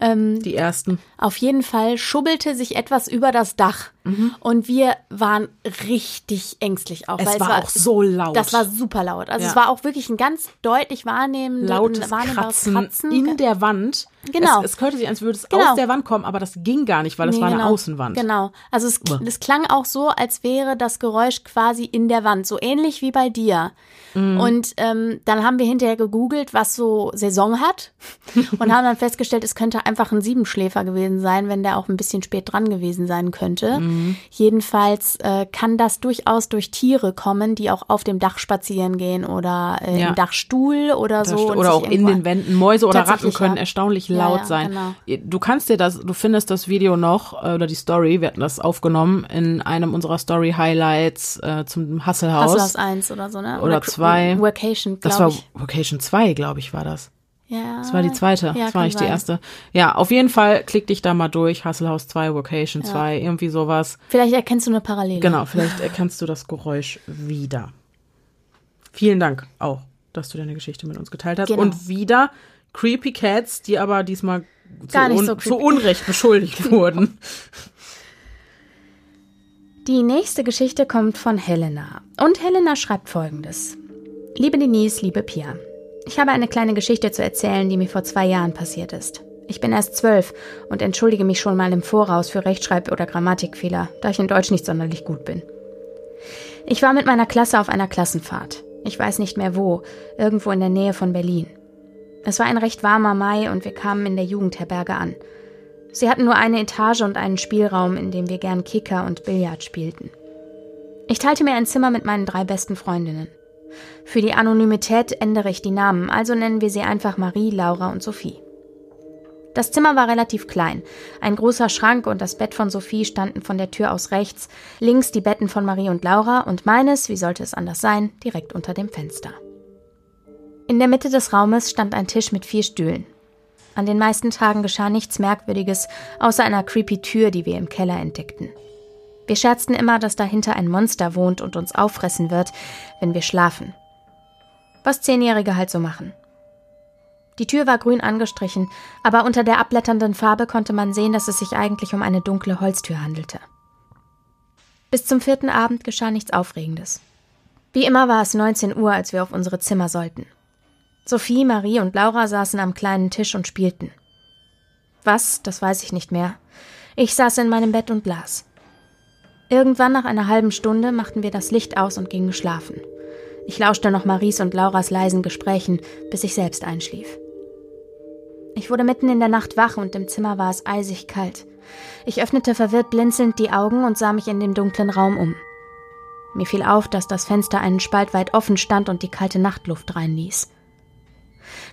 Ähm, die ersten. Auf jeden Fall schubbelte sich etwas über das Dach. Mhm. Und wir waren richtig ängstlich auch. Es, war, es war, auch so laut. Das war super laut. Also ja. es war auch wirklich ein ganz deutlich wahrnehmen, lautes Kratzen, Kratzen, in der Wand. Genau. Es, es hörte sich an, als würde es genau. aus der Wand kommen, aber das ging gar nicht, weil es nee, war eine genau. Außenwand. Genau. Also es, es klang auch so, als wäre das Geräusch quasi in der Wand, so ähnlich wie bei dir. Mhm. Und ähm, dann haben wir hinterher gegoogelt, was so Saison hat und haben dann festgestellt, es könnte einfach ein Siebenschläfer gewesen sein, wenn der auch ein bisschen spät dran gewesen sein könnte. Mhm. Jedenfalls äh, kann das durchaus durch Tiere kommen, die auch auf dem Dach spazieren gehen oder äh, ja. im Dachstuhl oder so. Oder auch in den Wänden. Mäuse oder Ratten können ja. erstaunlich laut ja, sein. Genau. Du kannst dir das, du findest das Video noch äh, oder die Story, wir hatten das aufgenommen in einem unserer Story Highlights äh, zum Hasselhaus. Hasselhaus 1 oder so, ne? Oder, oder 2. Vacation, glaube ich. Das war Vacation 2, glaube ich, war das. Ja. Das war die zweite, ja, das war nicht sein. die erste. Ja, auf jeden Fall klick dich da mal durch. Hustle 2, Vocation ja. 2, irgendwie sowas. Vielleicht erkennst du eine Parallele. Genau, vielleicht erkennst du das Geräusch wieder. Vielen Dank auch, dass du deine Geschichte mit uns geteilt hast. Genau. Und wieder Creepy Cats, die aber diesmal zu, un so zu Unrecht beschuldigt wurden. Die nächste Geschichte kommt von Helena. Und Helena schreibt folgendes. Liebe Denise, liebe Pia. Ich habe eine kleine Geschichte zu erzählen, die mir vor zwei Jahren passiert ist. Ich bin erst zwölf und entschuldige mich schon mal im Voraus für Rechtschreib- oder Grammatikfehler, da ich in Deutsch nicht sonderlich gut bin. Ich war mit meiner Klasse auf einer Klassenfahrt. Ich weiß nicht mehr wo, irgendwo in der Nähe von Berlin. Es war ein recht warmer Mai und wir kamen in der Jugendherberge an. Sie hatten nur eine Etage und einen Spielraum, in dem wir gern Kicker und Billard spielten. Ich teilte mir ein Zimmer mit meinen drei besten Freundinnen. Für die Anonymität ändere ich die Namen, also nennen wir sie einfach Marie, Laura und Sophie. Das Zimmer war relativ klein. Ein großer Schrank und das Bett von Sophie standen von der Tür aus rechts, links die Betten von Marie und Laura und meines, wie sollte es anders sein, direkt unter dem Fenster. In der Mitte des Raumes stand ein Tisch mit vier Stühlen. An den meisten Tagen geschah nichts Merkwürdiges, außer einer creepy Tür, die wir im Keller entdeckten. Wir scherzten immer, dass dahinter ein Monster wohnt und uns auffressen wird, wenn wir schlafen. Was Zehnjährige halt so machen. Die Tür war grün angestrichen, aber unter der abblätternden Farbe konnte man sehen, dass es sich eigentlich um eine dunkle Holztür handelte. Bis zum vierten Abend geschah nichts Aufregendes. Wie immer war es 19 Uhr, als wir auf unsere Zimmer sollten. Sophie, Marie und Laura saßen am kleinen Tisch und spielten. Was, das weiß ich nicht mehr. Ich saß in meinem Bett und las. Irgendwann nach einer halben Stunde machten wir das Licht aus und gingen schlafen. Ich lauschte noch Maries und Lauras leisen Gesprächen, bis ich selbst einschlief. Ich wurde mitten in der Nacht wach und im Zimmer war es eisig kalt. Ich öffnete verwirrt blinzelnd die Augen und sah mich in dem dunklen Raum um. Mir fiel auf, dass das Fenster einen Spalt weit offen stand und die kalte Nachtluft reinließ.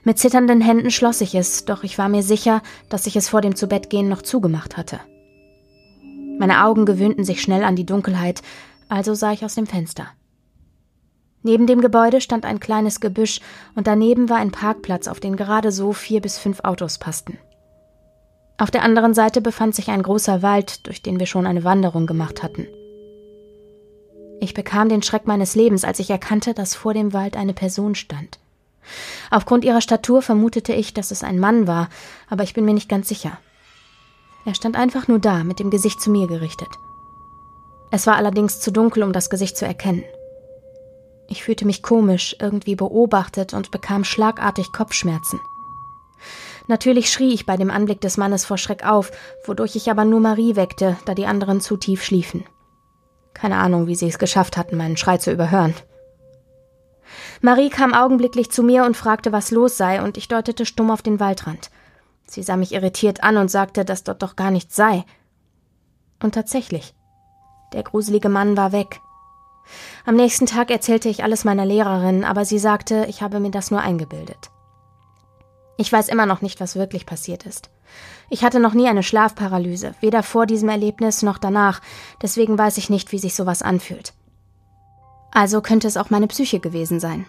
Mit zitternden Händen schloss ich es, doch ich war mir sicher, dass ich es vor dem Zubettgehen noch zugemacht hatte. Meine Augen gewöhnten sich schnell an die Dunkelheit, also sah ich aus dem Fenster. Neben dem Gebäude stand ein kleines Gebüsch und daneben war ein Parkplatz, auf den gerade so vier bis fünf Autos passten. Auf der anderen Seite befand sich ein großer Wald, durch den wir schon eine Wanderung gemacht hatten. Ich bekam den Schreck meines Lebens, als ich erkannte, dass vor dem Wald eine Person stand. Aufgrund ihrer Statur vermutete ich, dass es ein Mann war, aber ich bin mir nicht ganz sicher. Er stand einfach nur da, mit dem Gesicht zu mir gerichtet. Es war allerdings zu dunkel, um das Gesicht zu erkennen. Ich fühlte mich komisch, irgendwie beobachtet und bekam schlagartig Kopfschmerzen. Natürlich schrie ich bei dem Anblick des Mannes vor Schreck auf, wodurch ich aber nur Marie weckte, da die anderen zu tief schliefen. Keine Ahnung, wie sie es geschafft hatten, meinen Schrei zu überhören. Marie kam augenblicklich zu mir und fragte, was los sei, und ich deutete stumm auf den Waldrand. Sie sah mich irritiert an und sagte, dass dort doch gar nichts sei. Und tatsächlich. Der gruselige Mann war weg. Am nächsten Tag erzählte ich alles meiner Lehrerin, aber sie sagte, ich habe mir das nur eingebildet. Ich weiß immer noch nicht, was wirklich passiert ist. Ich hatte noch nie eine Schlafparalyse, weder vor diesem Erlebnis noch danach, deswegen weiß ich nicht, wie sich sowas anfühlt. Also könnte es auch meine Psyche gewesen sein.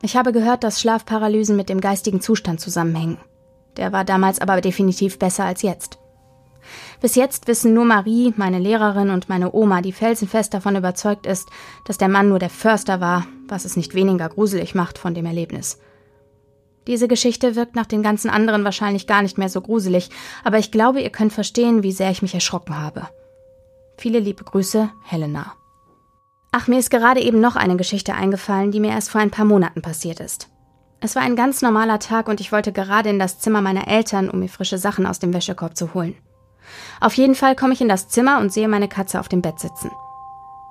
Ich habe gehört, dass Schlafparalysen mit dem geistigen Zustand zusammenhängen. Der war damals aber definitiv besser als jetzt. Bis jetzt wissen nur Marie, meine Lehrerin und meine Oma, die felsenfest davon überzeugt ist, dass der Mann nur der Förster war, was es nicht weniger gruselig macht von dem Erlebnis. Diese Geschichte wirkt nach den ganzen anderen wahrscheinlich gar nicht mehr so gruselig, aber ich glaube, ihr könnt verstehen, wie sehr ich mich erschrocken habe. Viele liebe Grüße, Helena. Ach, mir ist gerade eben noch eine Geschichte eingefallen, die mir erst vor ein paar Monaten passiert ist. Es war ein ganz normaler Tag und ich wollte gerade in das Zimmer meiner Eltern, um mir frische Sachen aus dem Wäschekorb zu holen. Auf jeden Fall komme ich in das Zimmer und sehe meine Katze auf dem Bett sitzen.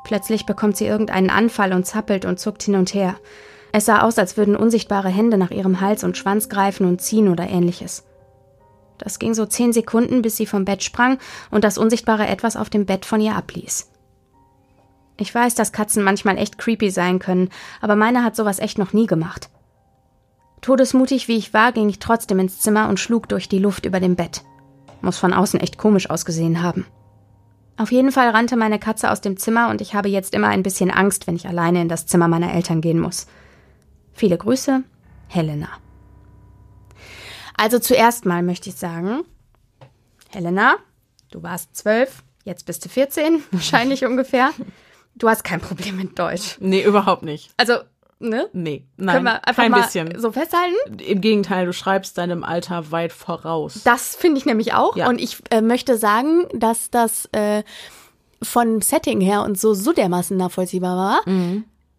Plötzlich bekommt sie irgendeinen Anfall und zappelt und zuckt hin und her. Es sah aus, als würden unsichtbare Hände nach ihrem Hals und Schwanz greifen und ziehen oder ähnliches. Das ging so zehn Sekunden, bis sie vom Bett sprang und das unsichtbare Etwas auf dem Bett von ihr abließ. Ich weiß, dass Katzen manchmal echt creepy sein können, aber meine hat sowas echt noch nie gemacht. Todesmutig wie ich war, ging ich trotzdem ins Zimmer und schlug durch die Luft über dem Bett. Muss von außen echt komisch ausgesehen haben. Auf jeden Fall rannte meine Katze aus dem Zimmer und ich habe jetzt immer ein bisschen Angst, wenn ich alleine in das Zimmer meiner Eltern gehen muss. Viele Grüße, Helena. Also zuerst mal möchte ich sagen, Helena, du warst zwölf, jetzt bist du 14, wahrscheinlich ungefähr. Du hast kein Problem mit Deutsch. Nee, überhaupt nicht. Also, ne? Nee, nein, Können wir einfach kein mal bisschen. so festhalten? Im Gegenteil, du schreibst deinem Alter weit voraus. Das finde ich nämlich auch. Ja. Und ich äh, möchte sagen, dass das äh, von Setting her und so so dermaßen nachvollziehbar war.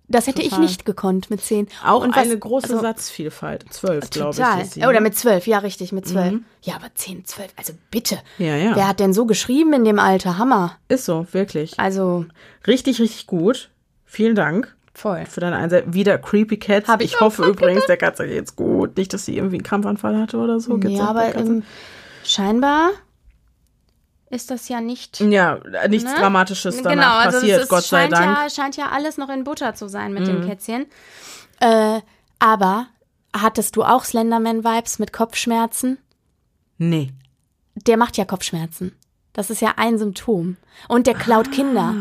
Das hätte ich Total. nicht gekonnt mit zehn. Auch und was- eine große also, Satzvielfalt. Zwölf, glaube ich. Total. ist ne? Oder mit zwölf, ja, richtig, mit zwölf. Ja, aber zehn, zwölf, also bitte. Ja, ja. Wer hat denn so geschrieben in dem Alter? Hammer. Ist so, wirklich. Also, Richtig, richtig gut. Vielen Dank voll. für deine Einsatz. Wieder Creepy Cats. Hab ich ich hoffe übrigens, der Katze geht's gut. Nicht, dass sie irgendwie einen Krampfanfall hatte oder so. Geht's Ja, aber ähm, scheinbar ist das ja nicht. ja, nichts ne? Dramatisches danach genau, also passiert, ist, Gott sei Dank. Mhm. Ja, scheint ja alles noch in Butter zu sein mit dem Kätzchen. Äh, aber hattest du auch Slenderman-Vibes mit Kopfschmerzen? Nee. Der macht ja Kopfschmerzen. Das ist ja ein Symptom. Und der klaut Kinder.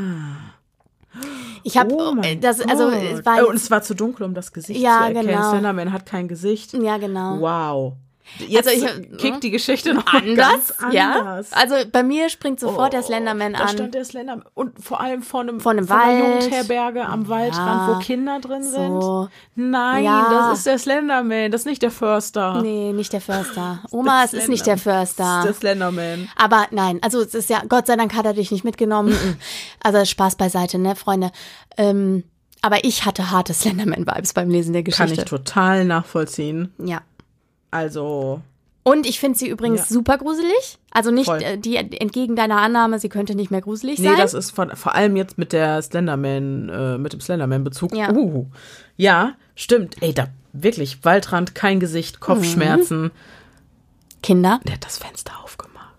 Ich habe Oh mein das also es war Oh, und es war zu dunkel, um das Gesicht Ja, zu erkennen. genau. Slenderman hat kein Gesicht. ja genau. Wow. Jetzt Also ich- kickt die Geschichte noch ganz Anders, ja. anders. Also bei mir springt sofort der Oh, Slenderman Da an. stand der Slenderman. Und vor allem vor einem, Von einem einer Wald. Jugendherberge am Waldrand, Ja. wo Kinder drin So. sind. Nein, Ja. das ist der Slenderman, das ist nicht der Förster. Nee, nicht der Förster. Oma, es ist nicht der Das ist Förster. der Slenderman. Aber nein, also es ist ja, Gott sei Dank hat er dich nicht mitgenommen. Also Spaß beiseite, ne, Freunde. Ähm, aber ich hatte harte Slenderman-Vibes beim Lesen der Kann ich Geschichte. total nachvollziehen. ja. Also, Und ich finde sie übrigens Ja. super gruselig. Also nicht Voll. äh, die entgegen deiner Annahme, sie könnte nicht mehr gruselig nee, sein. das ist von, vor allem jetzt mit der Slenderman, äh, mit dem Slenderman-Bezug. Ja. Uh, ja, stimmt. Ey, da wirklich, Waldrand, kein Gesicht, Kopfschmerzen. Kinder. Der hat das Fenster aufgemacht.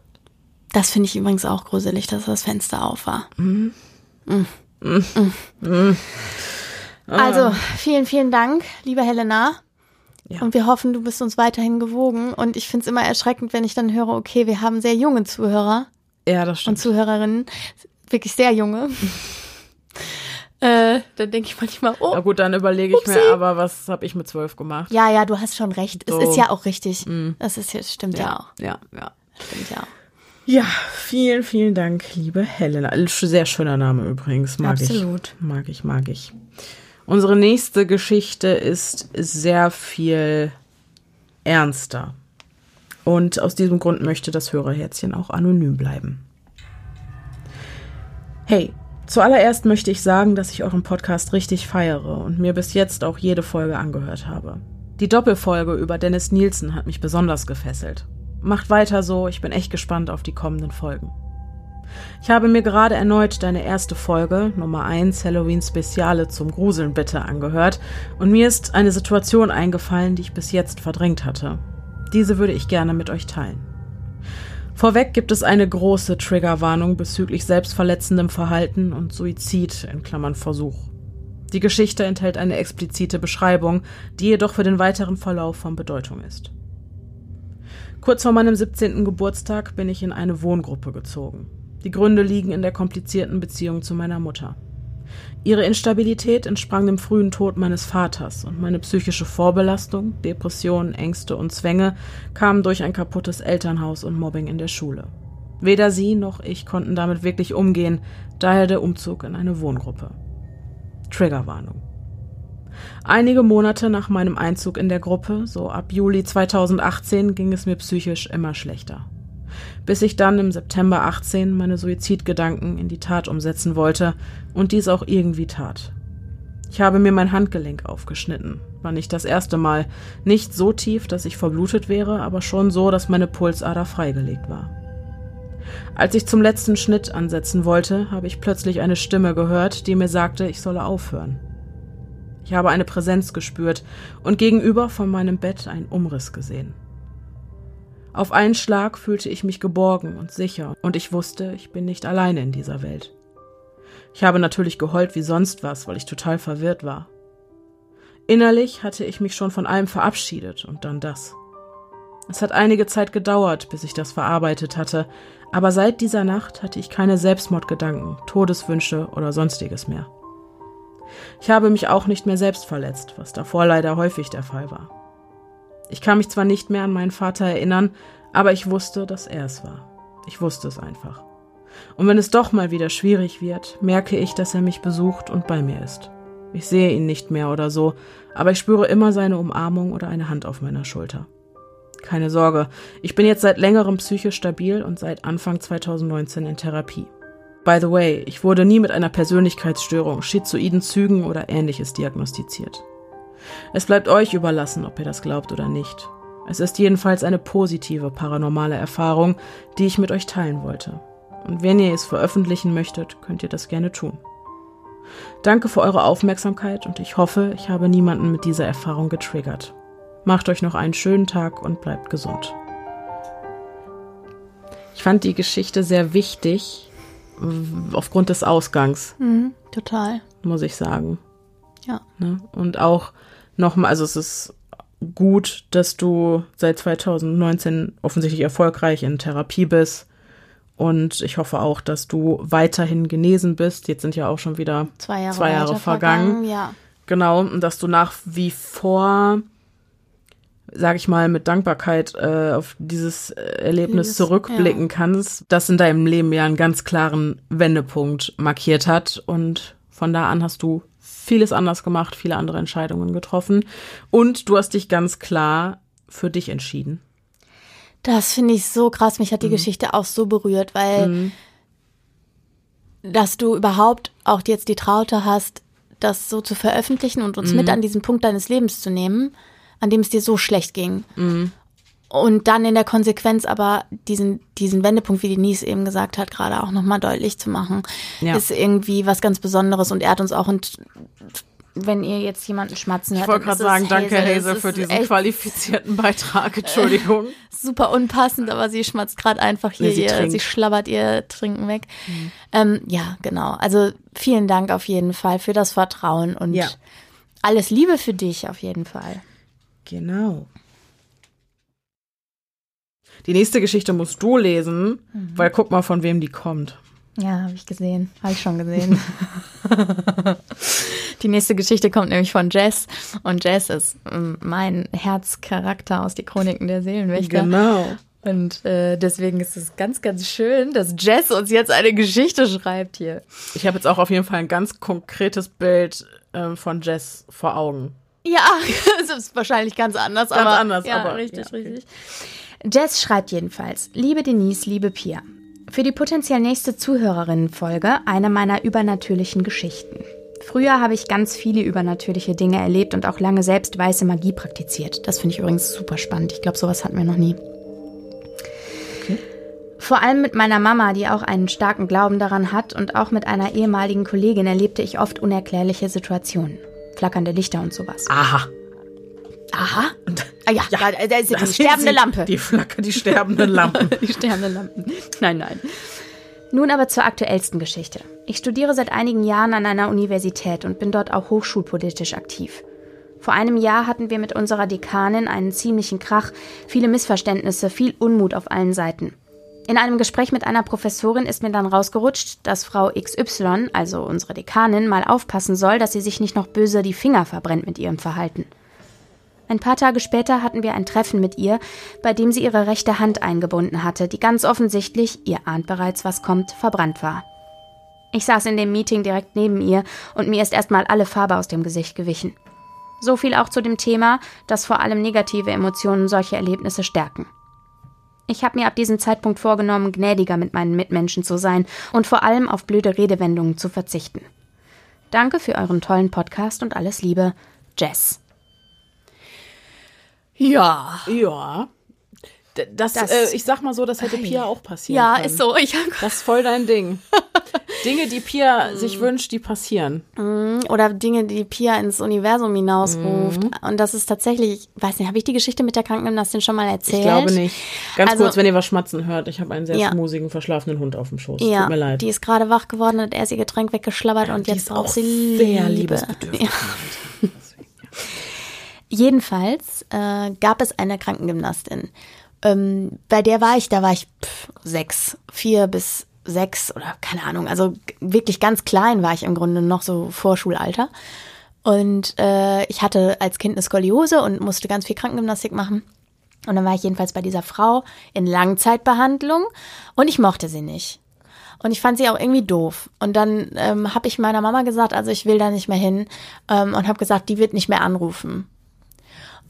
Das finde ich übrigens auch gruselig, dass das Fenster auf war. Mhm. Mm. Mm. Also, vielen, vielen Dank, liebe Helena. Ja. Und wir hoffen, du bist uns weiterhin gewogen. Und ich finde es immer erschreckend, wenn ich dann höre, okay, wir haben sehr junge Zuhörer. Ja, das stimmt. Und Zuhörerinnen. Wirklich sehr junge. äh, dann denke ich manchmal, oh. Na gut, dann überlege ich upsie. mir, aber was habe ich mit zwölf gemacht? Ja, ja, du hast schon recht. So. Es ist ja auch richtig. Mm. Das ist ja, stimmt ja, ja auch. Ja, ja. Stimmt ja auch. Ja, vielen, vielen Dank, liebe Helena. Sehr schöner Name übrigens. Mag Absolut. Ich. Mag ich, mag ich. Unsere nächste Geschichte ist sehr viel ernster. Und aus diesem Grund möchte das Hörerherzchen auch anonym bleiben. Hey, zuallererst möchte ich sagen, dass ich euren Podcast richtig feiere und mir bis jetzt auch jede Folge angehört habe. Die Doppelfolge über Dennis Nielsen hat mich besonders gefesselt. Macht weiter so, ich bin echt gespannt auf die kommenden Folgen. Ich habe mir gerade erneut deine erste Folge, Nummer 1 Halloween Speziale zum Gruseln bitte, angehört und mir ist eine Situation eingefallen, die ich bis jetzt verdrängt hatte. Diese würde ich gerne mit euch teilen. Vorweg gibt es eine große Triggerwarnung bezüglich selbstverletzendem Verhalten und Suizid in Klammern Versuch. Die Geschichte enthält eine explizite Beschreibung, die jedoch für den weiteren Verlauf von Bedeutung ist. Kurz vor meinem 17. Geburtstag bin ich in eine Wohngruppe gezogen. Die Gründe liegen in der komplizierten Beziehung zu meiner Mutter. Ihre Instabilität entsprang dem frühen Tod meines Vaters und meine psychische Vorbelastung, Depressionen, Ängste und Zwänge kamen durch ein kaputtes Elternhaus und Mobbing in der Schule. Weder sie noch ich konnten damit wirklich umgehen, daher der Umzug in eine Wohngruppe. Triggerwarnung. Einige Monate nach meinem Einzug in der Gruppe, so ab Juli 2018, ging es mir psychisch immer schlechter bis ich dann im September 18 meine Suizidgedanken in die Tat umsetzen wollte und dies auch irgendwie tat. Ich habe mir mein Handgelenk aufgeschnitten. War nicht das erste Mal. Nicht so tief, dass ich verblutet wäre, aber schon so, dass meine Pulsader freigelegt war. Als ich zum letzten Schnitt ansetzen wollte, habe ich plötzlich eine Stimme gehört, die mir sagte, ich solle aufhören. Ich habe eine Präsenz gespürt und gegenüber von meinem Bett einen Umriss gesehen. Auf einen Schlag fühlte ich mich geborgen und sicher, und ich wusste, ich bin nicht alleine in dieser Welt. Ich habe natürlich geheult wie sonst was, weil ich total verwirrt war. Innerlich hatte ich mich schon von allem verabschiedet und dann das. Es hat einige Zeit gedauert, bis ich das verarbeitet hatte, aber seit dieser Nacht hatte ich keine Selbstmordgedanken, Todeswünsche oder sonstiges mehr. Ich habe mich auch nicht mehr selbst verletzt, was davor leider häufig der Fall war. Ich kann mich zwar nicht mehr an meinen Vater erinnern, aber ich wusste, dass er es war. Ich wusste es einfach. Und wenn es doch mal wieder schwierig wird, merke ich, dass er mich besucht und bei mir ist. Ich sehe ihn nicht mehr oder so, aber ich spüre immer seine Umarmung oder eine Hand auf meiner Schulter. Keine Sorge, ich bin jetzt seit längerem psychisch stabil und seit Anfang 2019 in Therapie. By the way, ich wurde nie mit einer Persönlichkeitsstörung, schizoiden Zügen oder ähnliches diagnostiziert. Es bleibt euch überlassen, ob ihr das glaubt oder nicht. Es ist jedenfalls eine positive paranormale Erfahrung, die ich mit euch teilen wollte. Und wenn ihr es veröffentlichen möchtet, könnt ihr das gerne tun. Danke für eure Aufmerksamkeit und ich hoffe, ich habe niemanden mit dieser Erfahrung getriggert. Macht euch noch einen schönen Tag und bleibt gesund. Ich fand die Geschichte sehr wichtig aufgrund des Ausgangs. Mhm, total. Muss ich sagen. Ja. Ne? Und auch nochmal, also es ist gut, dass du seit 2019 offensichtlich erfolgreich in Therapie bist. Und ich hoffe auch, dass du weiterhin genesen bist. Jetzt sind ja auch schon wieder zwei Jahre, zwei Jahre vergangen. vergangen. Ja. Genau, und dass du nach wie vor, sag ich mal, mit Dankbarkeit äh, auf dieses Erlebnis dieses, zurückblicken ja. kannst, das in deinem Leben ja einen ganz klaren Wendepunkt markiert hat. Und von da an hast du vieles anders gemacht, viele andere Entscheidungen getroffen. Und du hast dich ganz klar für dich entschieden. Das finde ich so krass. Mich hat die mhm. Geschichte auch so berührt, weil mhm. dass du überhaupt auch jetzt die Traute hast, das so zu veröffentlichen und uns mhm. mit an diesen Punkt deines Lebens zu nehmen, an dem es dir so schlecht ging. Und dann in der Konsequenz aber diesen, diesen Wendepunkt, wie die Nies eben gesagt hat, gerade auch nochmal deutlich zu machen, ja. ist irgendwie was ganz Besonderes und ehrt uns auch. Und wenn ihr jetzt jemanden schmatzen hört. Ich wollte gerade sagen, danke Hazel für diesen qualifizierten Beitrag. Entschuldigung. super unpassend, aber sie schmatzt gerade einfach hier, nee, sie, ihr, sie schlabbert ihr Trinken weg. Mhm. Ähm, ja, genau. Also vielen Dank auf jeden Fall für das Vertrauen und ja. alles Liebe für dich auf jeden Fall. Genau. Die nächste Geschichte musst du lesen, mhm. weil guck mal, von wem die kommt. Ja, habe ich gesehen. Habe ich schon gesehen. die nächste Geschichte kommt nämlich von Jess. Und Jess ist ähm, mein Herzcharakter aus die Chroniken der Seelenwächter. Genau. Und äh, deswegen ist es ganz, ganz schön, dass Jess uns jetzt eine Geschichte schreibt hier. Ich habe jetzt auch auf jeden Fall ein ganz konkretes Bild äh, von Jess vor Augen. Ja, es ist wahrscheinlich ganz anders. Ganz aber, anders, ja, aber. Richtig, ja, okay. richtig. Jess schreibt jedenfalls, liebe Denise, liebe Pia, für die potenziell nächste Zuhörerinnenfolge eine meiner übernatürlichen Geschichten. Früher habe ich ganz viele übernatürliche Dinge erlebt und auch lange selbst weiße Magie praktiziert. Das finde ich übrigens super spannend. Ich glaube, sowas hatten wir noch nie. Okay. Vor allem mit meiner Mama, die auch einen starken Glauben daran hat, und auch mit einer ehemaligen Kollegin erlebte ich oft unerklärliche Situationen. Flackernde Lichter und sowas. Aha. Aha. Und, ah ja, ja da, da ist die sterbende Lampe. Die Flagge, die sterbenden Lampen. die sterbenden Lampen. Nein, nein. Nun aber zur aktuellsten Geschichte. Ich studiere seit einigen Jahren an einer Universität und bin dort auch hochschulpolitisch aktiv. Vor einem Jahr hatten wir mit unserer Dekanin einen ziemlichen Krach, viele Missverständnisse, viel Unmut auf allen Seiten. In einem Gespräch mit einer Professorin ist mir dann rausgerutscht, dass Frau XY, also unsere Dekanin, mal aufpassen soll, dass sie sich nicht noch böse die Finger verbrennt mit ihrem Verhalten. Ein paar Tage später hatten wir ein Treffen mit ihr, bei dem sie ihre rechte Hand eingebunden hatte, die ganz offensichtlich, ihr ahnt bereits, was kommt, verbrannt war. Ich saß in dem Meeting direkt neben ihr und mir ist erstmal alle Farbe aus dem Gesicht gewichen. So viel auch zu dem Thema, dass vor allem negative Emotionen solche Erlebnisse stärken. Ich habe mir ab diesem Zeitpunkt vorgenommen, gnädiger mit meinen Mitmenschen zu sein und vor allem auf blöde Redewendungen zu verzichten. Danke für euren tollen Podcast und alles Liebe, Jess. Ja. Ja. Das, das äh, ich sag mal so, das hätte Pia auch passieren ja, können. Ja, ist so. Ich das ist voll dein Ding. Dinge, die Pia sich wünscht, die passieren. Mm, oder Dinge, die Pia ins Universum hinausruft. Mhm. Und das ist tatsächlich, ich weiß nicht, habe ich die Geschichte mit der Krankengymnastin schon mal erzählt? Ich glaube nicht. Ganz also, kurz, wenn ihr was schmatzen hört, ich habe einen sehr ja. schmusigen, verschlafenen Hund auf dem Schoß. Ja, Tut mir leid. Die ist gerade wach geworden und er ist ihr Getränk weggeschlabbert ja, und jetzt braucht sie Liebe. Liebesbedürftig. Ja. Jedenfalls äh, gab es eine Krankengymnastin. Ähm, bei der war ich, da war ich pff, sechs, vier bis sechs oder keine Ahnung, also wirklich ganz klein war ich im Grunde noch so Vorschulalter. Und äh, ich hatte als Kind eine Skoliose und musste ganz viel Krankengymnastik machen. Und dann war ich jedenfalls bei dieser Frau in Langzeitbehandlung und ich mochte sie nicht. Und ich fand sie auch irgendwie doof. Und dann ähm, habe ich meiner Mama gesagt, also ich will da nicht mehr hin ähm, und habe gesagt, die wird nicht mehr anrufen.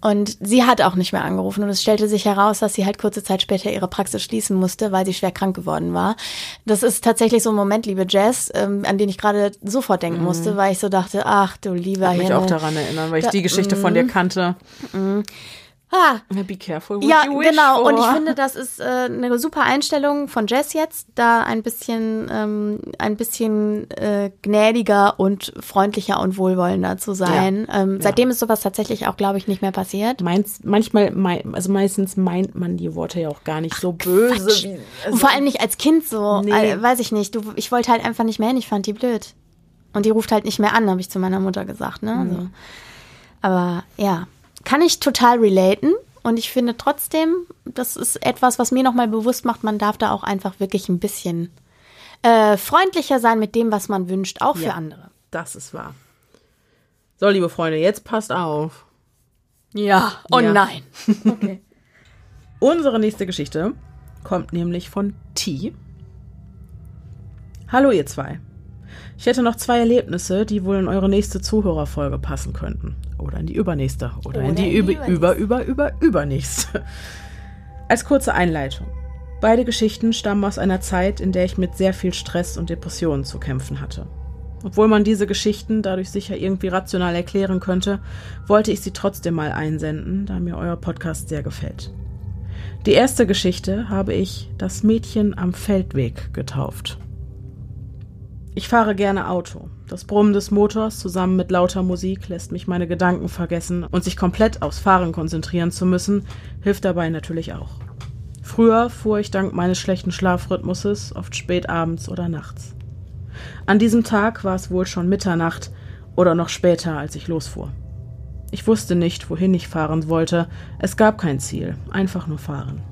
Und sie hat auch nicht mehr angerufen und es stellte sich heraus, dass sie halt kurze Zeit später ihre Praxis schließen musste, weil sie schwer krank geworden war. Das ist tatsächlich so ein Moment, liebe Jess, ähm, an den ich gerade sofort denken mhm. musste, weil ich so dachte, ach du lieber Ich mich auch daran erinnern, weil ich da, die Geschichte von dir mhm. kannte. Mhm. Ah. Be careful what ja, you wish genau. For. Und ich finde, das ist äh, eine super Einstellung von Jess jetzt, da ein bisschen, ähm, ein bisschen äh, gnädiger und freundlicher und wohlwollender zu sein. Ja. Ähm, seitdem ja. ist sowas tatsächlich auch, glaube ich, nicht mehr passiert. Meinst, manchmal, also meistens meint man die Worte ja auch gar nicht Ach, so böse. Wie, also, vor allem nicht als Kind so. Nee. Äh, weiß ich nicht. Du, ich wollte halt einfach nicht mehr hin. Ich fand die blöd. Und die ruft halt nicht mehr an, habe ich zu meiner Mutter gesagt. Ne? Mhm. Also, aber ja kann ich total relaten. Und ich finde trotzdem, das ist etwas, was mir nochmal bewusst macht, man darf da auch einfach wirklich ein bisschen äh, freundlicher sein mit dem, was man wünscht, auch ja, für andere. Das ist wahr. So, liebe Freunde, jetzt passt auf. Ja, oh ja. nein. Okay. Unsere nächste Geschichte kommt nämlich von T. Hallo ihr zwei. Ich hätte noch zwei Erlebnisse, die wohl in eure nächste Zuhörerfolge passen könnten. Oder in die übernächste. Oder, oder in die, in die über, über, über, über, übernächste. Als kurze Einleitung. Beide Geschichten stammen aus einer Zeit, in der ich mit sehr viel Stress und Depressionen zu kämpfen hatte. Obwohl man diese Geschichten dadurch sicher irgendwie rational erklären könnte, wollte ich sie trotzdem mal einsenden, da mir euer Podcast sehr gefällt. Die erste Geschichte habe ich Das Mädchen am Feldweg getauft. Ich fahre gerne Auto. Das Brummen des Motors zusammen mit lauter Musik lässt mich meine Gedanken vergessen und sich komplett aufs Fahren konzentrieren zu müssen, hilft dabei natürlich auch. Früher fuhr ich dank meines schlechten Schlafrhythmuses oft spät abends oder nachts. An diesem Tag war es wohl schon Mitternacht oder noch später, als ich losfuhr. Ich wusste nicht, wohin ich fahren wollte. Es gab kein Ziel, einfach nur fahren.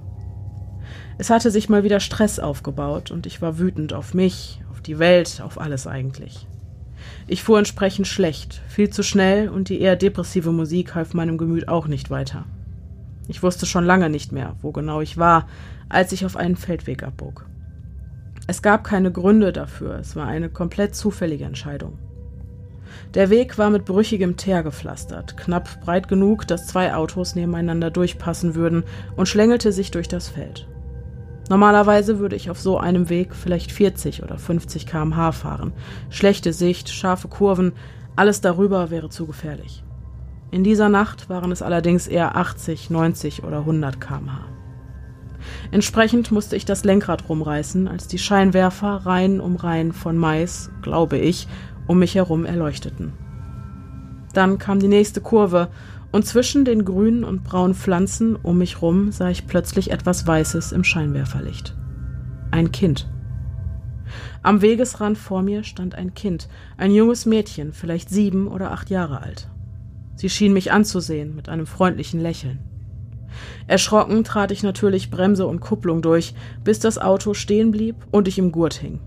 Es hatte sich mal wieder Stress aufgebaut und ich war wütend auf mich, auf die Welt, auf alles eigentlich. Ich fuhr entsprechend schlecht, viel zu schnell und die eher depressive Musik half meinem Gemüt auch nicht weiter. Ich wusste schon lange nicht mehr, wo genau ich war, als ich auf einen Feldweg abbog. Es gab keine Gründe dafür, es war eine komplett zufällige Entscheidung. Der Weg war mit brüchigem Teer gepflastert, knapp breit genug, dass zwei Autos nebeneinander durchpassen würden und schlängelte sich durch das Feld. Normalerweise würde ich auf so einem Weg vielleicht 40 oder 50 km/h fahren. Schlechte Sicht, scharfe Kurven, alles darüber wäre zu gefährlich. In dieser Nacht waren es allerdings eher 80, 90 oder 100 km/h. Entsprechend musste ich das Lenkrad rumreißen, als die Scheinwerfer Reihen um Reihen von Mais, glaube ich, um mich herum erleuchteten. Dann kam die nächste Kurve, und zwischen den grünen und braunen Pflanzen um mich rum sah ich plötzlich etwas Weißes im Scheinwerferlicht. Ein Kind. Am Wegesrand vor mir stand ein Kind, ein junges Mädchen, vielleicht sieben oder acht Jahre alt. Sie schien mich anzusehen mit einem freundlichen Lächeln. Erschrocken trat ich natürlich Bremse und Kupplung durch, bis das Auto stehen blieb und ich im Gurt hing.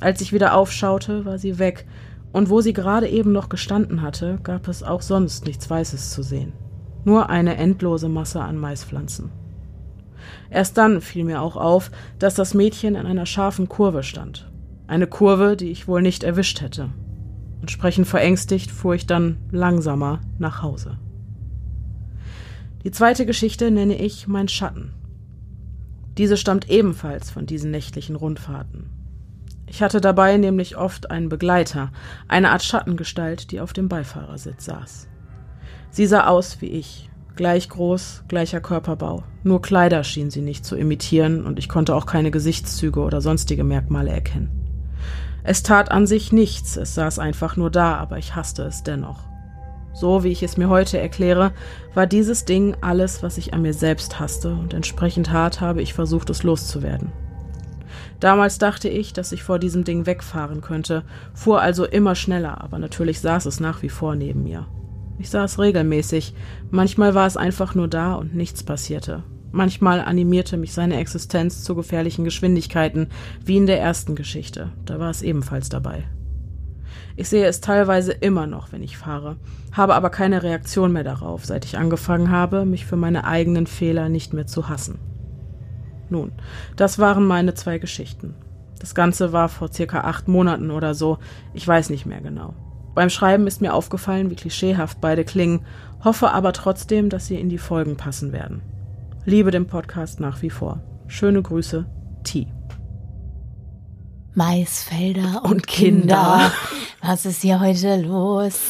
Als ich wieder aufschaute, war sie weg, und wo sie gerade eben noch gestanden hatte, gab es auch sonst nichts Weißes zu sehen. Nur eine endlose Masse an Maispflanzen. Erst dann fiel mir auch auf, dass das Mädchen in einer scharfen Kurve stand. Eine Kurve, die ich wohl nicht erwischt hätte. Entsprechend verängstigt fuhr ich dann langsamer nach Hause. Die zweite Geschichte nenne ich Mein Schatten. Diese stammt ebenfalls von diesen nächtlichen Rundfahrten. Ich hatte dabei nämlich oft einen Begleiter, eine Art Schattengestalt, die auf dem Beifahrersitz saß. Sie sah aus wie ich, gleich groß, gleicher Körperbau, nur Kleider schien sie nicht zu imitieren und ich konnte auch keine Gesichtszüge oder sonstige Merkmale erkennen. Es tat an sich nichts, es saß einfach nur da, aber ich hasste es dennoch. So wie ich es mir heute erkläre, war dieses Ding alles, was ich an mir selbst hasste, und entsprechend hart habe ich versucht, es loszuwerden. Damals dachte ich, dass ich vor diesem Ding wegfahren könnte, fuhr also immer schneller, aber natürlich saß es nach wie vor neben mir. Ich es regelmäßig, manchmal war es einfach nur da und nichts passierte. Manchmal animierte mich seine Existenz zu gefährlichen Geschwindigkeiten, wie in der ersten Geschichte, da war es ebenfalls dabei. Ich sehe es teilweise immer noch, wenn ich fahre, habe aber keine Reaktion mehr darauf, seit ich angefangen habe, mich für meine eigenen Fehler nicht mehr zu hassen. Nun, das waren meine zwei Geschichten. Das Ganze war vor circa acht Monaten oder so, ich weiß nicht mehr genau. Beim Schreiben ist mir aufgefallen, wie klischeehaft beide klingen, hoffe aber trotzdem, dass sie in die Folgen passen werden. Liebe den Podcast nach wie vor. Schöne Grüße, T. Maisfelder und, und Kinder. Was ist hier heute los?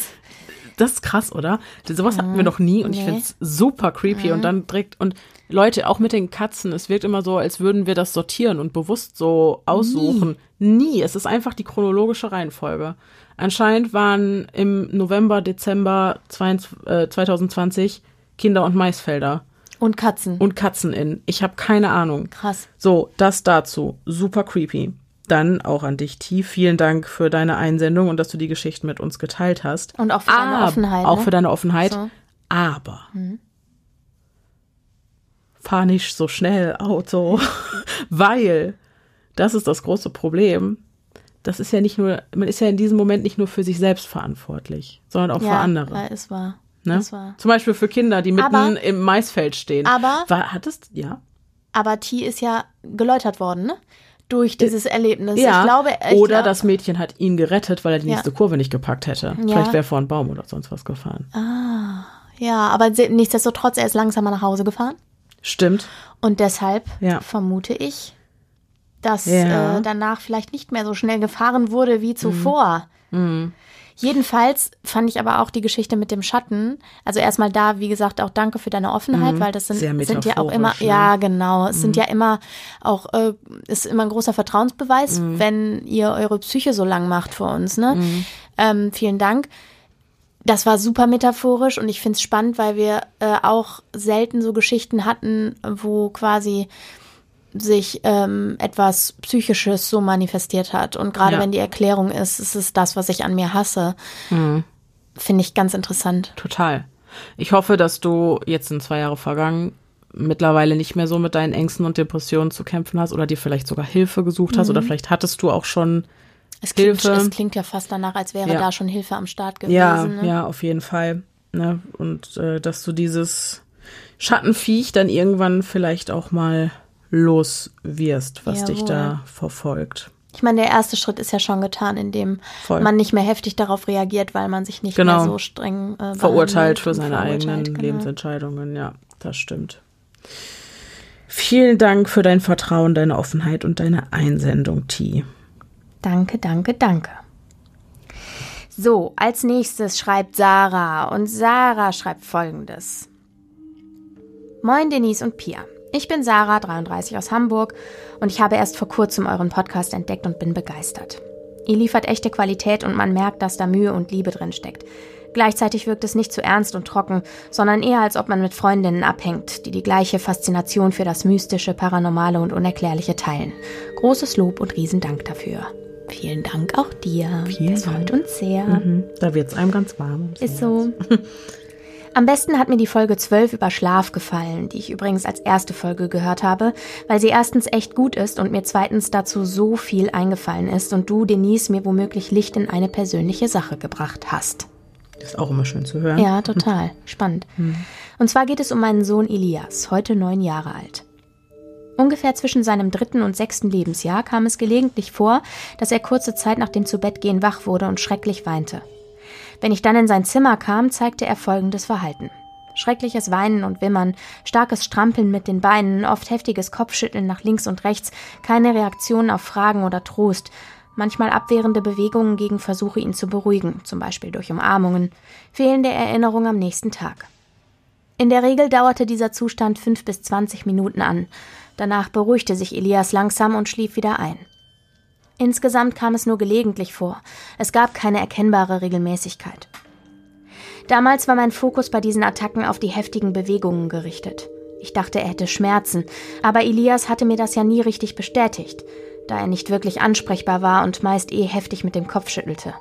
Das ist krass, oder? Sowas hatten wir mhm. noch nie und nee. ich finde es super creepy mhm. und dann direkt und Leute, auch mit den Katzen, es wirkt immer so, als würden wir das sortieren und bewusst so aussuchen. Nie. Nie. Es ist einfach die chronologische Reihenfolge. Anscheinend waren im November, Dezember 2020 äh, Kinder- und Maisfelder. Und Katzen. Und Katzen in. Ich habe keine Ahnung. Krass. So, das dazu. Super creepy. Dann auch an dich, T. Vielen Dank für deine Einsendung und dass du die Geschichte mit uns geteilt hast. Und auch für deine Offenheit. Auch ne? für deine Offenheit. So. Aber mhm fahr nicht so schnell Auto, weil das ist das große Problem. Das ist ja nicht nur, man ist ja in diesem Moment nicht nur für sich selbst verantwortlich, sondern auch ja, für andere. Ja, ist wahr. Ne? Ist wahr. Zum Beispiel für Kinder, die mitten aber, im Maisfeld stehen. Aber War, hattest ja. Aber T ist ja geläutert worden, ne? Durch dieses Erlebnis. Ja. Ich glaube, ich oder glaub, das Mädchen hat ihn gerettet, weil er die nächste ja. Kurve nicht gepackt hätte. Ja. Vielleicht wäre er vor einen Baum oder sonst was gefahren. Ah, ja, aber nichtsdestotrotz, er ist langsamer nach Hause gefahren. Stimmt. Und deshalb ja. vermute ich, dass ja. äh, danach vielleicht nicht mehr so schnell gefahren wurde wie zuvor. Mhm. Mhm. Jedenfalls fand ich aber auch die Geschichte mit dem Schatten. Also erstmal da, wie gesagt, auch danke für deine Offenheit, mhm. weil das sind, sind ja auch immer, ne? ja genau, es sind mhm. ja immer auch, äh, ist immer ein großer Vertrauensbeweis, mhm. wenn ihr eure Psyche so lang macht für uns. Ne? Mhm. Ähm, vielen Dank. Das war super metaphorisch und ich finde es spannend, weil wir äh, auch selten so Geschichten hatten, wo quasi sich ähm, etwas Psychisches so manifestiert hat. Und gerade ja. wenn die Erklärung ist, es ist das, was ich an mir hasse. Mhm. Finde ich ganz interessant. Total. Ich hoffe, dass du jetzt in zwei Jahre vergangen mittlerweile nicht mehr so mit deinen Ängsten und Depressionen zu kämpfen hast oder dir vielleicht sogar Hilfe gesucht hast mhm. oder vielleicht hattest du auch schon es klingt, Hilfe. Es klingt ja fast danach, als wäre ja. da schon Hilfe am Start gewesen. Ja, ne? ja, auf jeden Fall. Ne? Und äh, dass du dieses Schattenviech dann irgendwann vielleicht auch mal los wirst, was Jawohl. dich da verfolgt. Ich meine, der erste Schritt ist ja schon getan, indem Voll. man nicht mehr heftig darauf reagiert, weil man sich nicht genau. mehr so streng äh, verurteilt für seine eigenen genau. Lebensentscheidungen. Ja, das stimmt. Vielen Dank für dein Vertrauen, deine Offenheit und deine Einsendung, T. Danke, danke, danke. So, als nächstes schreibt Sarah und Sarah schreibt folgendes. Moin Denise und Pia. Ich bin Sarah, 33 aus Hamburg und ich habe erst vor kurzem euren Podcast entdeckt und bin begeistert. Ihr liefert echte Qualität und man merkt, dass da Mühe und Liebe drin steckt. Gleichzeitig wirkt es nicht zu ernst und trocken, sondern eher als ob man mit Freundinnen abhängt, die die gleiche Faszination für das Mystische, Paranormale und Unerklärliche teilen. Großes Lob und Riesendank dafür. Vielen Dank auch dir. Vielen das freut uns sehr. Mhm. Da wird es einem ganz warm. Ist so. Am besten hat mir die Folge 12 über Schlaf gefallen, die ich übrigens als erste Folge gehört habe, weil sie erstens echt gut ist und mir zweitens dazu so viel eingefallen ist und du, Denise, mir womöglich Licht in eine persönliche Sache gebracht hast. Ist auch immer schön zu hören. Ja, total. Spannend. Hm. Und zwar geht es um meinen Sohn Elias, heute neun Jahre alt. Ungefähr zwischen seinem dritten und sechsten Lebensjahr kam es gelegentlich vor, dass er kurze Zeit nach dem Zubettgehen wach wurde und schrecklich weinte. Wenn ich dann in sein Zimmer kam, zeigte er folgendes Verhalten. Schreckliches Weinen und Wimmern, starkes Strampeln mit den Beinen, oft heftiges Kopfschütteln nach links und rechts, keine Reaktion auf Fragen oder Trost, manchmal abwehrende Bewegungen gegen Versuche, ihn zu beruhigen, zum Beispiel durch Umarmungen, fehlende Erinnerung am nächsten Tag. In der Regel dauerte dieser Zustand fünf bis zwanzig Minuten an. Danach beruhigte sich Elias langsam und schlief wieder ein. Insgesamt kam es nur gelegentlich vor. Es gab keine erkennbare Regelmäßigkeit. Damals war mein Fokus bei diesen Attacken auf die heftigen Bewegungen gerichtet. Ich dachte, er hätte Schmerzen, aber Elias hatte mir das ja nie richtig bestätigt, da er nicht wirklich ansprechbar war und meist eh heftig mit dem Kopf schüttelte.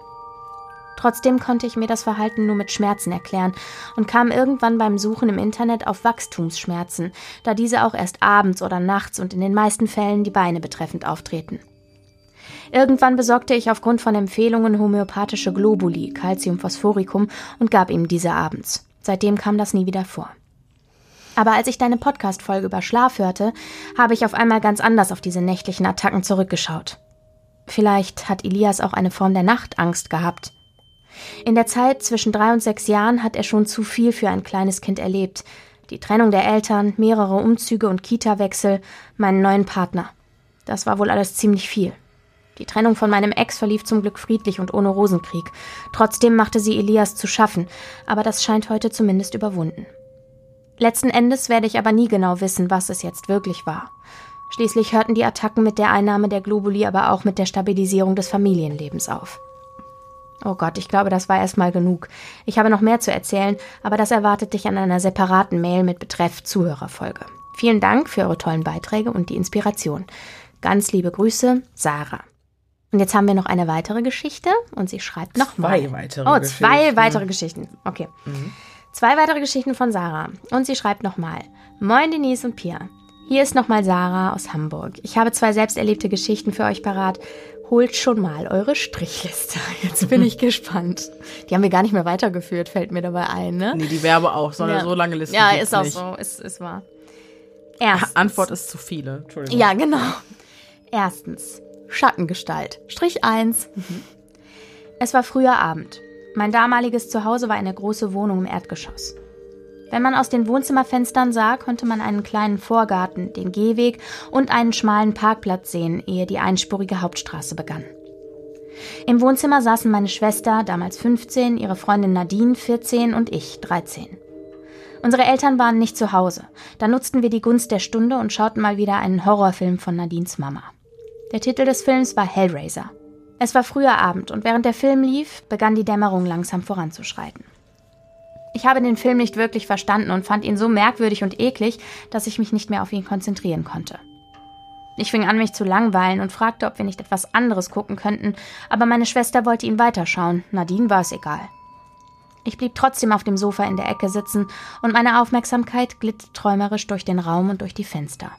Trotzdem konnte ich mir das Verhalten nur mit Schmerzen erklären und kam irgendwann beim Suchen im Internet auf Wachstumsschmerzen, da diese auch erst abends oder nachts und in den meisten Fällen die Beine betreffend auftreten. Irgendwann besorgte ich aufgrund von Empfehlungen homöopathische Globuli, Calciumphosphoricum, und gab ihm diese abends. Seitdem kam das nie wieder vor. Aber als ich deine Podcast-Folge über Schlaf hörte, habe ich auf einmal ganz anders auf diese nächtlichen Attacken zurückgeschaut. Vielleicht hat Elias auch eine Form der Nachtangst gehabt. In der Zeit zwischen drei und sechs Jahren hat er schon zu viel für ein kleines Kind erlebt. Die Trennung der Eltern, mehrere Umzüge und Kita-Wechsel, meinen neuen Partner. Das war wohl alles ziemlich viel. Die Trennung von meinem Ex verlief zum Glück friedlich und ohne Rosenkrieg. Trotzdem machte sie Elias zu schaffen, aber das scheint heute zumindest überwunden. Letzten Endes werde ich aber nie genau wissen, was es jetzt wirklich war. Schließlich hörten die Attacken mit der Einnahme der Globuli aber auch mit der Stabilisierung des Familienlebens auf. Oh Gott, ich glaube, das war erstmal genug. Ich habe noch mehr zu erzählen, aber das erwartet dich an einer separaten Mail mit Betreff Zuhörerfolge. Vielen Dank für eure tollen Beiträge und die Inspiration. Ganz liebe Grüße, Sarah. Und jetzt haben wir noch eine weitere Geschichte und sie schreibt noch zwei mal. weitere Oh, zwei Geschichten. weitere Geschichten. Okay. Mhm. Zwei weitere Geschichten von Sarah und sie schreibt nochmal. Moin Denise und Pia. Hier ist nochmal Sarah aus Hamburg. Ich habe zwei selbst erlebte Geschichten für euch parat. Holt schon mal eure Strichliste. Jetzt bin ich gespannt. Die haben wir gar nicht mehr weitergeführt, fällt mir dabei ein, ne? Nee, die Werbe auch, sondern ja. so lange Listen. Ja, ist auch nicht. so, ist, ist wahr. Erstens. Antwort ist zu viele. Entschuldigung. Ja, genau. Erstens. Schattengestalt. Strich 1. Es war früher Abend. Mein damaliges Zuhause war eine große Wohnung im Erdgeschoss. Wenn man aus den Wohnzimmerfenstern sah, konnte man einen kleinen Vorgarten, den Gehweg und einen schmalen Parkplatz sehen, ehe die einspurige Hauptstraße begann. Im Wohnzimmer saßen meine Schwester, damals 15, ihre Freundin Nadine, 14 und ich, 13. Unsere Eltern waren nicht zu Hause. Da nutzten wir die Gunst der Stunde und schauten mal wieder einen Horrorfilm von Nadines Mama. Der Titel des Films war Hellraiser. Es war früher Abend und während der Film lief, begann die Dämmerung langsam voranzuschreiten. Ich habe den Film nicht wirklich verstanden und fand ihn so merkwürdig und eklig, dass ich mich nicht mehr auf ihn konzentrieren konnte. Ich fing an, mich zu langweilen und fragte, ob wir nicht etwas anderes gucken könnten, aber meine Schwester wollte ihn weiterschauen, Nadine war es egal. Ich blieb trotzdem auf dem Sofa in der Ecke sitzen und meine Aufmerksamkeit glitt träumerisch durch den Raum und durch die Fenster.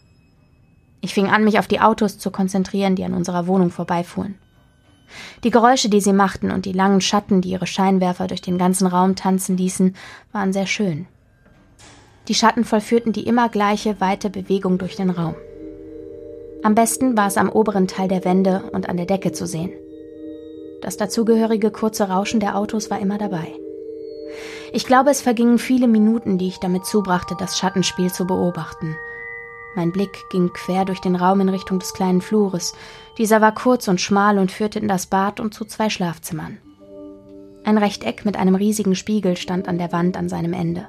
Ich fing an, mich auf die Autos zu konzentrieren, die an unserer Wohnung vorbeifuhren. Die Geräusche, die sie machten und die langen Schatten, die ihre Scheinwerfer durch den ganzen Raum tanzen ließen, waren sehr schön. Die Schatten vollführten die immer gleiche weite Bewegung durch den Raum. Am besten war es am oberen Teil der Wände und an der Decke zu sehen. Das dazugehörige kurze Rauschen der Autos war immer dabei. Ich glaube, es vergingen viele Minuten, die ich damit zubrachte, das Schattenspiel zu beobachten. Mein Blick ging quer durch den Raum in Richtung des kleinen Flures. Dieser war kurz und schmal und führte in das Bad und zu zwei Schlafzimmern. Ein Rechteck mit einem riesigen Spiegel stand an der Wand an seinem Ende.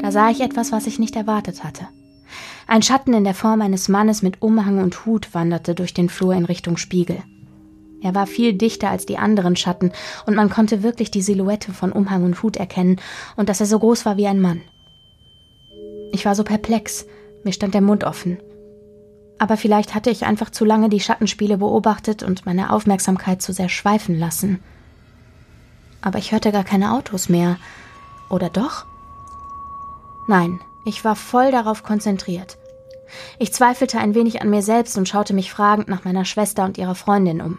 Da sah ich etwas, was ich nicht erwartet hatte. Ein Schatten in der Form eines Mannes mit Umhang und Hut wanderte durch den Flur in Richtung Spiegel. Er war viel dichter als die anderen Schatten, und man konnte wirklich die Silhouette von Umhang und Hut erkennen und dass er so groß war wie ein Mann. Ich war so perplex, mir stand der Mund offen. Aber vielleicht hatte ich einfach zu lange die Schattenspiele beobachtet und meine Aufmerksamkeit zu sehr schweifen lassen. Aber ich hörte gar keine Autos mehr. Oder doch? Nein, ich war voll darauf konzentriert. Ich zweifelte ein wenig an mir selbst und schaute mich fragend nach meiner Schwester und ihrer Freundin um.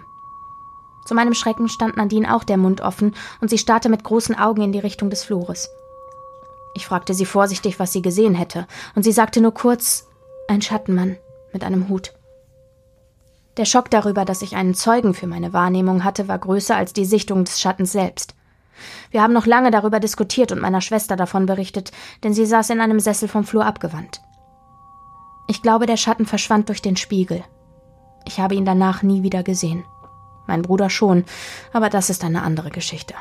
Zu meinem Schrecken stand Nadine auch der Mund offen und sie starrte mit großen Augen in die Richtung des Flures. Ich fragte sie vorsichtig, was sie gesehen hätte, und sie sagte nur kurz ein Schattenmann mit einem Hut. Der Schock darüber, dass ich einen Zeugen für meine Wahrnehmung hatte, war größer als die Sichtung des Schattens selbst. Wir haben noch lange darüber diskutiert und meiner Schwester davon berichtet, denn sie saß in einem Sessel vom Flur abgewandt. Ich glaube, der Schatten verschwand durch den Spiegel. Ich habe ihn danach nie wieder gesehen. Mein Bruder schon, aber das ist eine andere Geschichte.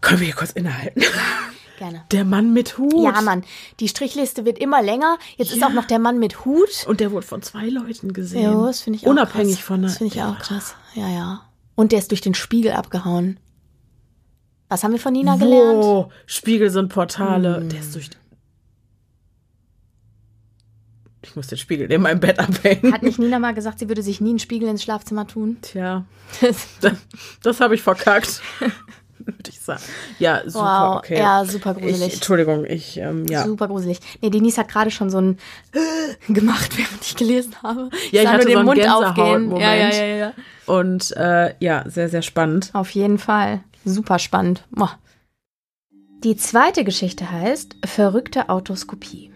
Können wir hier kurz innehalten? Gerne. Der Mann mit Hut. Ja, Mann. Die Strichliste wird immer länger. Jetzt ja. ist auch noch der Mann mit Hut. Und der wurde von zwei Leuten gesehen. Ja, das finde ich auch Unabhängig krass. von der. Das finde ich auch krass. Ja, ja. Und der ist durch den Spiegel abgehauen. Was haben wir von Nina Wo? gelernt? Spiegel sind Portale. Hm. Der ist durch. Ich muss den Spiegel in meinem Bett abhängen. Hat nicht Nina mal gesagt, sie würde sich nie einen Spiegel ins Schlafzimmer tun? Tja. das, das habe ich verkackt. würde ich sagen. Ja, super, wow, okay. Ja, super gruselig. Ich, Entschuldigung, ich, ähm, ja. Super gruselig. Nee, Denise hat gerade schon so ein gemacht, während ich gelesen habe. Ja, ich, sah hatte nur so einen Mund aufgehen. Ja, ja, ja, ja. Und äh, ja, sehr, sehr spannend. Auf jeden Fall. Super spannend. Boah. Die zweite Geschichte heißt Verrückte Autoskopie.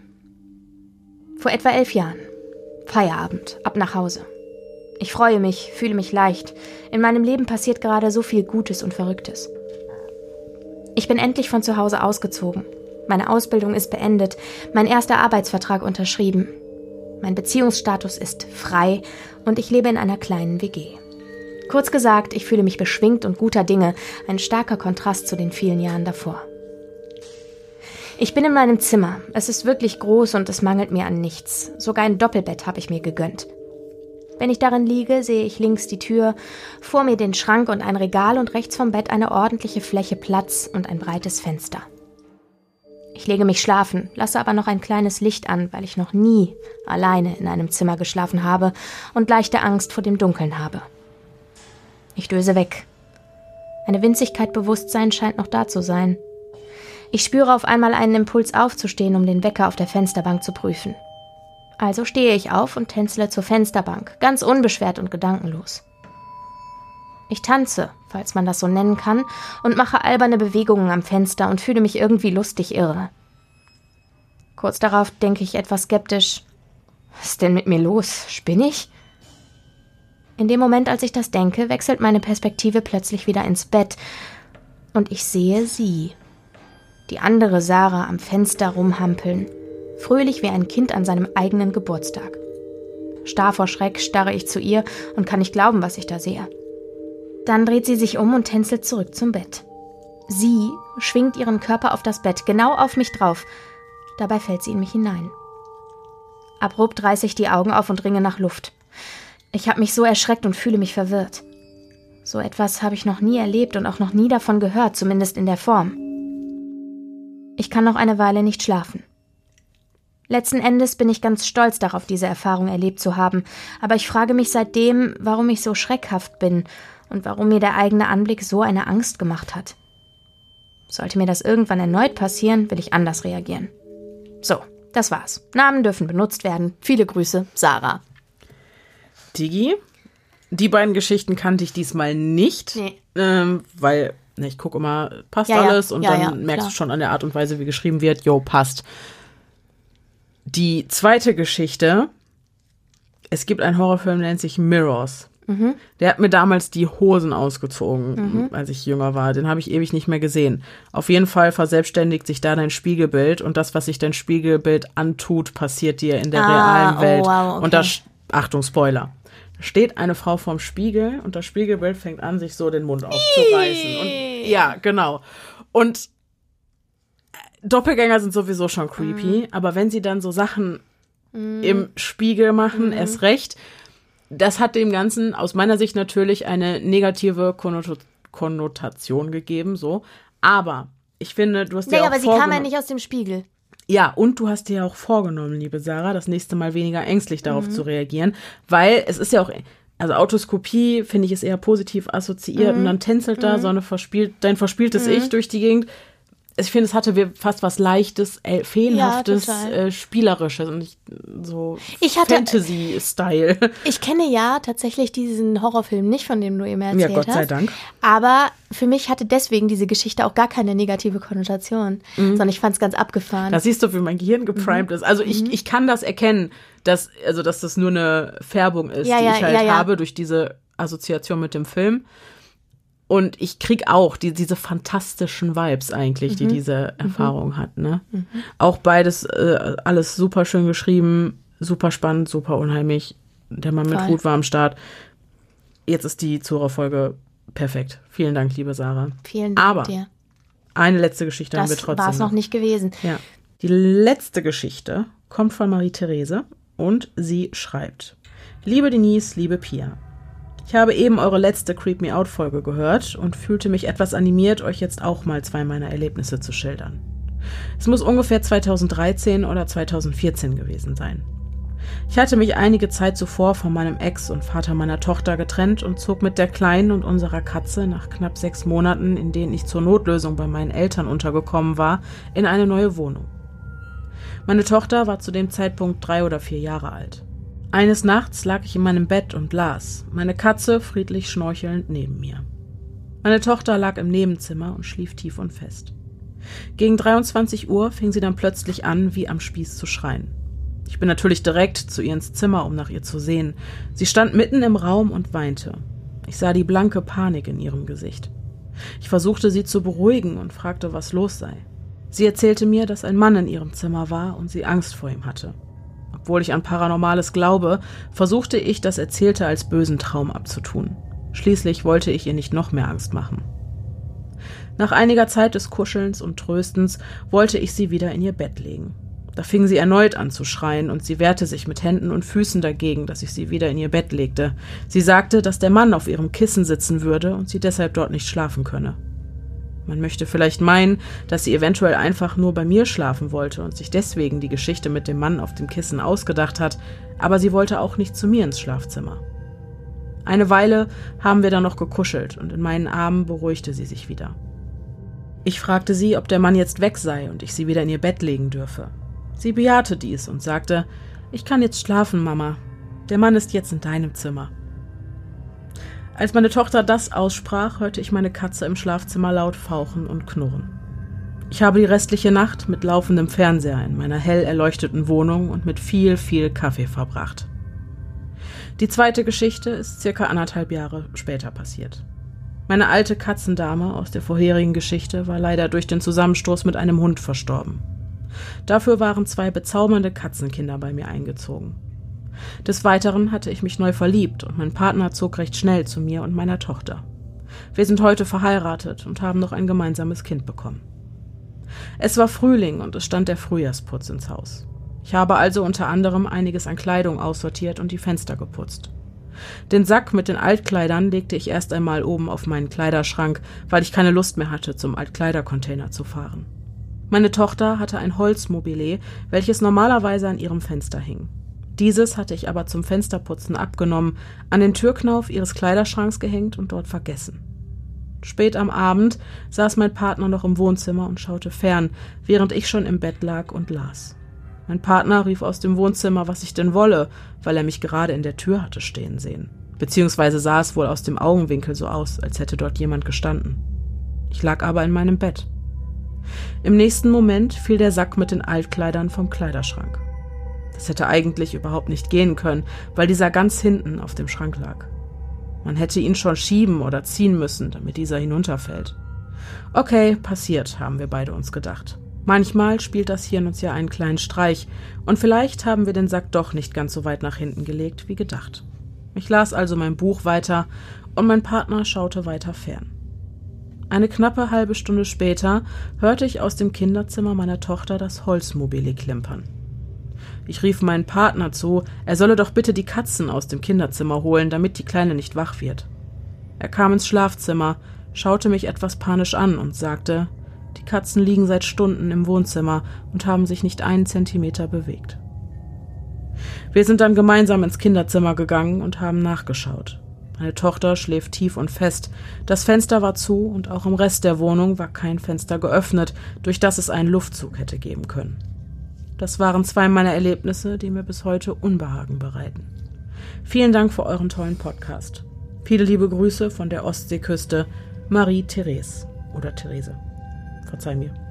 Vor etwa elf Jahren. Feierabend, ab nach Hause. Ich freue mich, fühle mich leicht. In meinem Leben passiert gerade so viel Gutes und Verrücktes. Ich bin endlich von zu Hause ausgezogen. Meine Ausbildung ist beendet, mein erster Arbeitsvertrag unterschrieben. Mein Beziehungsstatus ist frei und ich lebe in einer kleinen WG. Kurz gesagt, ich fühle mich beschwingt und guter Dinge, ein starker Kontrast zu den vielen Jahren davor. Ich bin in meinem Zimmer. Es ist wirklich groß und es mangelt mir an nichts. Sogar ein Doppelbett habe ich mir gegönnt. Wenn ich darin liege, sehe ich links die Tür, vor mir den Schrank und ein Regal und rechts vom Bett eine ordentliche Fläche Platz und ein breites Fenster. Ich lege mich schlafen, lasse aber noch ein kleines Licht an, weil ich noch nie alleine in einem Zimmer geschlafen habe und leichte Angst vor dem Dunkeln habe. Ich döse weg. Eine Winzigkeit Bewusstsein scheint noch da zu sein. Ich spüre auf einmal einen Impuls aufzustehen, um den Wecker auf der Fensterbank zu prüfen. Also stehe ich auf und tänzle zur Fensterbank, ganz unbeschwert und gedankenlos. Ich tanze, falls man das so nennen kann, und mache alberne Bewegungen am Fenster und fühle mich irgendwie lustig irre. Kurz darauf denke ich etwas skeptisch, was ist denn mit mir los? Spinne ich? In dem Moment, als ich das denke, wechselt meine Perspektive plötzlich wieder ins Bett und ich sehe sie. Die andere Sarah am Fenster rumhampeln fröhlich wie ein Kind an seinem eigenen Geburtstag. Starr vor Schreck starre ich zu ihr und kann nicht glauben, was ich da sehe. Dann dreht sie sich um und tänzelt zurück zum Bett. Sie schwingt ihren Körper auf das Bett, genau auf mich drauf. Dabei fällt sie in mich hinein. Abrupt reiße ich die Augen auf und ringe nach Luft. Ich habe mich so erschreckt und fühle mich verwirrt. So etwas habe ich noch nie erlebt und auch noch nie davon gehört, zumindest in der Form. Ich kann noch eine Weile nicht schlafen. Letzten Endes bin ich ganz stolz darauf, diese Erfahrung erlebt zu haben, aber ich frage mich seitdem, warum ich so schreckhaft bin und warum mir der eigene Anblick so eine Angst gemacht hat. Sollte mir das irgendwann erneut passieren, will ich anders reagieren. So, das war's. Namen dürfen benutzt werden. Viele Grüße, Sarah. Digi, die beiden Geschichten kannte ich diesmal nicht, nee. ähm, weil ne, ich gucke immer, passt ja, alles ja. und ja, dann merkst klar. du schon an der Art und Weise, wie geschrieben wird, jo, passt. Die zweite Geschichte, es gibt einen Horrorfilm, der nennt sich Mirrors. Mhm. Der hat mir damals die Hosen ausgezogen, mhm. als ich jünger war. Den habe ich ewig nicht mehr gesehen. Auf jeden Fall verselbstständigt sich da dein Spiegelbild und das, was sich dein Spiegelbild antut, passiert dir in der ah, realen oh, Welt. wow, okay. Und da, Achtung, Spoiler. Da steht eine Frau vorm Spiegel und das Spiegelbild fängt an, sich so den Mund aufzureißen. Und, ja, genau. Und Doppelgänger sind sowieso schon creepy, mhm. aber wenn sie dann so Sachen mhm. im Spiegel machen, mhm. erst recht. Das hat dem Ganzen aus meiner Sicht natürlich eine negative Konnot Konnotation gegeben, so. Aber ich finde, du hast ja. Nee, aber sie kam ja nicht aus dem Spiegel. Ja, und du hast dir ja auch vorgenommen, liebe Sarah, das nächste Mal weniger ängstlich darauf mhm. zu reagieren, weil es ist ja auch, also Autoskopie finde ich ist eher positiv assoziiert mhm. und dann tänzelt da mhm. so eine verspielt, dein verspieltes mhm. Ich durch die Gegend ich finde, es hatte fast was Leichtes, äh, Feenhaftes, ja, äh, Spielerisches und nicht so Fantasy-Style. Ich kenne ja tatsächlich diesen Horrorfilm nicht, von dem du eben erzählt hast. Ja, Gott sei Dank. Aber für mich hatte deswegen diese Geschichte auch gar keine negative Konnotation, mhm. sondern ich fand es ganz abgefahren. Da siehst du, wie mein Gehirn geprimed mhm. ist. Also ich, mhm. ich kann das erkennen, dass, also, dass das nur eine Färbung ist, ja, die ja, ich halt habe durch diese Assoziation mit dem Film. Und ich krieg auch die, diese fantastischen Vibes eigentlich, die mhm. diese mhm. Erfahrung mhm. hat. Ne? Mhm. Auch beides, äh, alles super schön geschrieben, super spannend, super unheimlich. Der Mann mit Hut war am Start. Jetzt ist die Zuhörerfolge perfekt. Vielen Dank, liebe Sarah. Vielen Dank Aber dir. eine letzte Geschichte das haben wir trotzdem. Das war es noch nicht gewesen. Ja. Die letzte Geschichte kommt von Marie-Therese und sie schreibt: Liebe Denise, liebe Pia. Ich habe eben eure letzte Creep Me Out Folge gehört und fühlte mich etwas animiert, euch jetzt auch mal zwei meiner Erlebnisse zu schildern. Es muss ungefähr 2013 oder 2014 gewesen sein. Ich hatte mich einige Zeit zuvor von meinem Ex und Vater meiner Tochter getrennt und zog mit der Kleinen und unserer Katze nach knapp sechs Monaten, in denen ich zur Notlösung bei meinen Eltern untergekommen war, in eine neue Wohnung. Meine Tochter war zu dem Zeitpunkt drei oder vier Jahre alt. Eines Nachts lag ich in meinem Bett und las, meine Katze friedlich schnorchelnd neben mir. Meine Tochter lag im Nebenzimmer und schlief tief und fest. Gegen 23 Uhr fing sie dann plötzlich an, wie am Spieß zu schreien. Ich bin natürlich direkt zu ihr ins Zimmer, um nach ihr zu sehen. Sie stand mitten im Raum und weinte. Ich sah die blanke Panik in ihrem Gesicht. Ich versuchte sie zu beruhigen und fragte, was los sei. Sie erzählte mir, dass ein Mann in ihrem Zimmer war und sie Angst vor ihm hatte. Obwohl ich an Paranormales glaube, versuchte ich, das Erzählte als bösen Traum abzutun. Schließlich wollte ich ihr nicht noch mehr Angst machen. Nach einiger Zeit des Kuschelns und Tröstens wollte ich sie wieder in ihr Bett legen. Da fing sie erneut an zu schreien und sie wehrte sich mit Händen und Füßen dagegen, dass ich sie wieder in ihr Bett legte. Sie sagte, dass der Mann auf ihrem Kissen sitzen würde und sie deshalb dort nicht schlafen könne. Man möchte vielleicht meinen, dass sie eventuell einfach nur bei mir schlafen wollte und sich deswegen die Geschichte mit dem Mann auf dem Kissen ausgedacht hat, aber sie wollte auch nicht zu mir ins Schlafzimmer. Eine Weile haben wir dann noch gekuschelt und in meinen Armen beruhigte sie sich wieder. Ich fragte sie, ob der Mann jetzt weg sei und ich sie wieder in ihr Bett legen dürfe. Sie bejahte dies und sagte, ich kann jetzt schlafen, Mama. Der Mann ist jetzt in deinem Zimmer. Als meine Tochter das aussprach, hörte ich meine Katze im Schlafzimmer laut fauchen und knurren. Ich habe die restliche Nacht mit laufendem Fernseher in meiner hell erleuchteten Wohnung und mit viel, viel Kaffee verbracht. Die zweite Geschichte ist circa anderthalb Jahre später passiert. Meine alte Katzendame aus der vorherigen Geschichte war leider durch den Zusammenstoß mit einem Hund verstorben. Dafür waren zwei bezaubernde Katzenkinder bei mir eingezogen. Des Weiteren hatte ich mich neu verliebt und mein Partner zog recht schnell zu mir und meiner Tochter. Wir sind heute verheiratet und haben noch ein gemeinsames Kind bekommen. Es war Frühling und es stand der Frühjahrsputz ins Haus. Ich habe also unter anderem einiges an Kleidung aussortiert und die Fenster geputzt. Den Sack mit den Altkleidern legte ich erst einmal oben auf meinen Kleiderschrank, weil ich keine Lust mehr hatte, zum Altkleidercontainer zu fahren. Meine Tochter hatte ein Holzmobilet, welches normalerweise an ihrem Fenster hing. Dieses hatte ich aber zum Fensterputzen abgenommen, an den Türknauf ihres Kleiderschranks gehängt und dort vergessen. Spät am Abend saß mein Partner noch im Wohnzimmer und schaute fern, während ich schon im Bett lag und las. Mein Partner rief aus dem Wohnzimmer, was ich denn wolle, weil er mich gerade in der Tür hatte stehen sehen. Beziehungsweise sah es wohl aus dem Augenwinkel so aus, als hätte dort jemand gestanden. Ich lag aber in meinem Bett. Im nächsten Moment fiel der Sack mit den Altkleidern vom Kleiderschrank. Das hätte eigentlich überhaupt nicht gehen können, weil dieser ganz hinten auf dem Schrank lag. Man hätte ihn schon schieben oder ziehen müssen, damit dieser hinunterfällt. Okay, passiert, haben wir beide uns gedacht. Manchmal spielt das Hirn uns ja einen kleinen Streich, und vielleicht haben wir den Sack doch nicht ganz so weit nach hinten gelegt wie gedacht. Ich las also mein Buch weiter, und mein Partner schaute weiter fern. Eine knappe halbe Stunde später hörte ich aus dem Kinderzimmer meiner Tochter das Holzmobile klimpern. Ich rief meinen Partner zu, er solle doch bitte die Katzen aus dem Kinderzimmer holen, damit die Kleine nicht wach wird. Er kam ins Schlafzimmer, schaute mich etwas panisch an und sagte, die Katzen liegen seit Stunden im Wohnzimmer und haben sich nicht einen Zentimeter bewegt. Wir sind dann gemeinsam ins Kinderzimmer gegangen und haben nachgeschaut. Meine Tochter schläft tief und fest. Das Fenster war zu und auch im Rest der Wohnung war kein Fenster geöffnet, durch das es einen Luftzug hätte geben können. Das waren zwei meiner Erlebnisse, die mir bis heute Unbehagen bereiten. Vielen Dank für euren tollen Podcast. Viele liebe Grüße von der Ostseeküste, Marie-Therese oder Therese. Verzeih mir.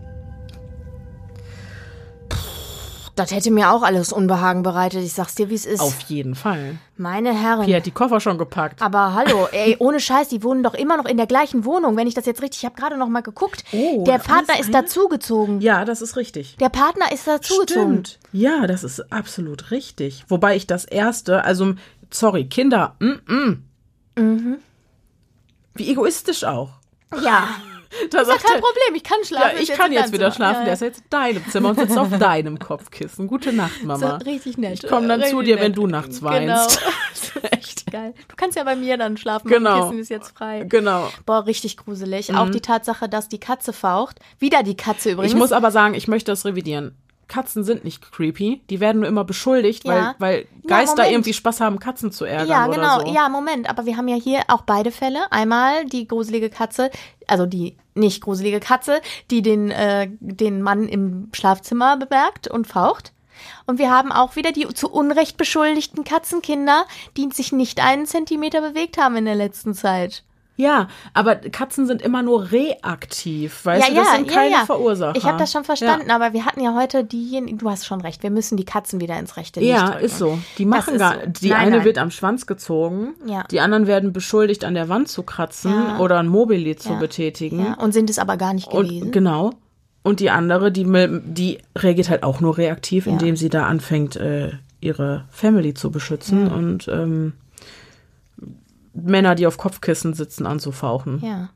Das hätte mir auch alles Unbehagen bereitet. Ich sag's dir, wie es ist. Auf jeden Fall. Meine Herren. Pia hat die Koffer schon gepackt. Aber hallo, ey, ohne Scheiß, die wohnen doch immer noch in der gleichen Wohnung. Wenn ich das jetzt richtig, ich habe gerade noch mal geguckt. Oh, der Partner ist eine? dazugezogen. Ja, das ist richtig. Der Partner ist dazugezogen. Stimmt. Ja, das ist absolut richtig. Wobei ich das erste, also sorry, Kinder, mm, mm. Mhm. Wie egoistisch auch. Ja. Da ist ja kein Problem, ich kann schlafen. Ja, ich kann jetzt wieder schlafen. Ja, ja. Der ist jetzt in deinem Zimmer und sitzt auf deinem Kopfkissen. Gute Nacht, Mama. So, richtig nett. Ich komme dann richtig zu dir, nett. wenn du nachts weinst. Genau. Echt geil. Du kannst ja bei mir dann schlafen. Genau. Mein Kissen ist jetzt frei. Genau. Boah, richtig gruselig. Mhm. Auch die Tatsache, dass die Katze faucht. Wieder die Katze übrigens. Ich muss aber sagen, ich möchte das revidieren. Katzen sind nicht creepy. Die werden nur immer beschuldigt, ja. weil, weil Geister ja, irgendwie Spaß haben, Katzen zu ärgern. Ja, genau. So. Ja, Moment. Aber wir haben ja hier auch beide Fälle. Einmal die gruselige Katze, also die nicht gruselige Katze, die den, äh, den Mann im Schlafzimmer bemerkt und faucht. Und wir haben auch wieder die zu Unrecht beschuldigten Katzenkinder, die sich nicht einen Zentimeter bewegt haben in der letzten Zeit. Ja, aber Katzen sind immer nur reaktiv, weißt ja, du, das ja, sind keine ja, Verursacher. Ich habe das schon verstanden, aber wir hatten ja heute diejenigen, du hast schon recht, wir müssen die Katzen wieder ins rechte Licht Ja, drücken. ist so. Die machen gar, so. die nein, eine nein. wird am Schwanz gezogen, ja. die anderen werden beschuldigt, an der Wand zu kratzen oder ein Mobili zu betätigen. Ja. Und sind es aber gar nicht gewesen. Und, genau. Und die andere, die, die reagiert halt auch nur reaktiv, indem sie da anfängt, äh, ihre Family zu beschützen und ähm, Männer, die auf Kopfkissen sitzen, anzufauchen. Ja.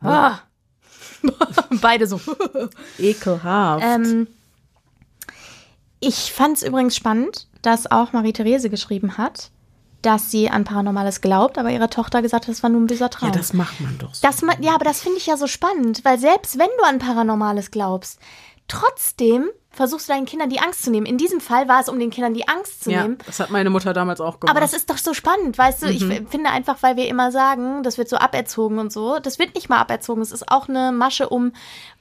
Ah. Beide so. Ekelhaft. Ähm, ich fand es übrigens spannend, dass auch Marie-Therese geschrieben hat, dass sie an Paranormales glaubt, aber ihre Tochter gesagt hat, das war nur ein böser Traum. Ja, das macht man doch so. Das, ja, aber das finde ich ja so spannend, weil selbst wenn du an Paranormales glaubst, trotzdem versuchst du deinen Kindern die Angst zu nehmen. In diesem Fall war es, um den Kindern die Angst zu ja, nehmen. Das hat meine Mutter damals auch gemacht. Aber das ist doch so spannend, weißt du? Mhm. Ich finde einfach, weil wir immer sagen, das wird so aberzogen und so. Das wird nicht mal aberzogen. Es ist auch eine Masche, um,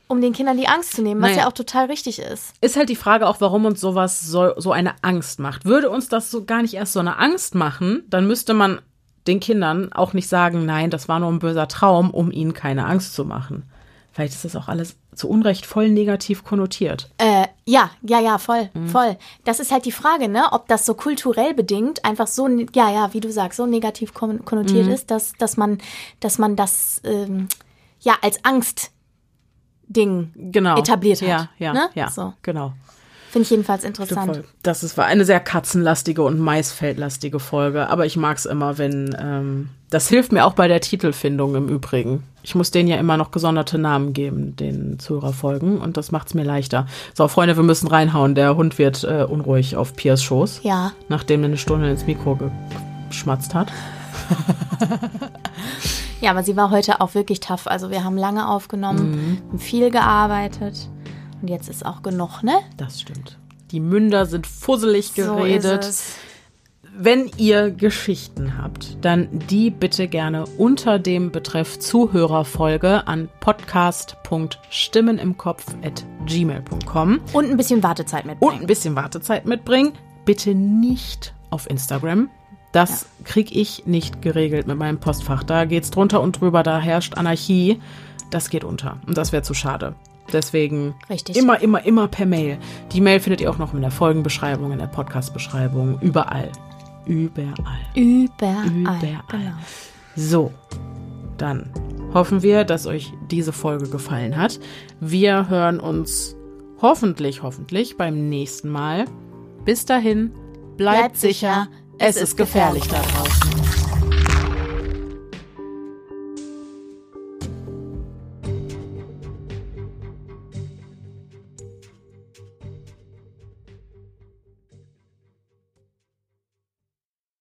um den Kindern die Angst zu nehmen, was naja. ja auch total richtig ist. Ist halt die Frage auch, warum uns sowas so, so eine Angst macht. Würde uns das so gar nicht erst so eine Angst machen, dann müsste man den Kindern auch nicht sagen, nein, das war nur ein böser Traum, um ihnen keine Angst zu machen. Vielleicht ist das auch alles zu Unrecht voll negativ konnotiert. Äh, ja, ja, ja, voll, mhm. voll. Das ist halt die Frage, ne, ob das so kulturell bedingt einfach so, ja, ja, wie du sagst, so negativ konnotiert mhm. ist, dass, dass man, dass man das ähm, ja als Angstding genau. etabliert hat. Ja, ja, ne? ja, so. genau. Finde ich jedenfalls interessant. Das ist, war eine sehr katzenlastige und maisfeldlastige Folge, aber ich mag es immer, wenn. Ähm, das hilft mir auch bei der Titelfindung im Übrigen. Ich muss denen ja immer noch gesonderte Namen geben, den Zuhörerfolgen, und das macht es mir leichter. So, Freunde, wir müssen reinhauen. Der Hund wird äh, unruhig auf Piers Schoß. Ja. Nachdem er eine Stunde ins Mikro geschmatzt hat. ja, aber sie war heute auch wirklich tough. Also wir haben lange aufgenommen, mhm. viel gearbeitet. Und jetzt ist auch genug, ne? Das stimmt. Die Münder sind fusselig geredet. So wenn ihr Geschichten habt, dann die bitte gerne unter dem Betreff Zuhörerfolge an podcast.stimmenimkopf.gmail.com. Und ein bisschen Wartezeit mitbringen. Und ein bisschen Wartezeit mitbringen. Bitte nicht auf Instagram. Das ja. kriege ich nicht geregelt mit meinem Postfach. Da geht's drunter und drüber, da herrscht Anarchie. Das geht unter. Und das wäre zu schade. Deswegen Richtig. immer, immer, immer per Mail. Die Mail findet ihr auch noch in der Folgenbeschreibung, in der Podcast-Beschreibung, überall. Überall. Überall. Überall. Genau. So, dann hoffen wir, dass euch diese Folge gefallen hat. Wir hören uns hoffentlich, hoffentlich beim nächsten Mal. Bis dahin, bleibt, bleibt sicher, es ist gefährlich da draußen.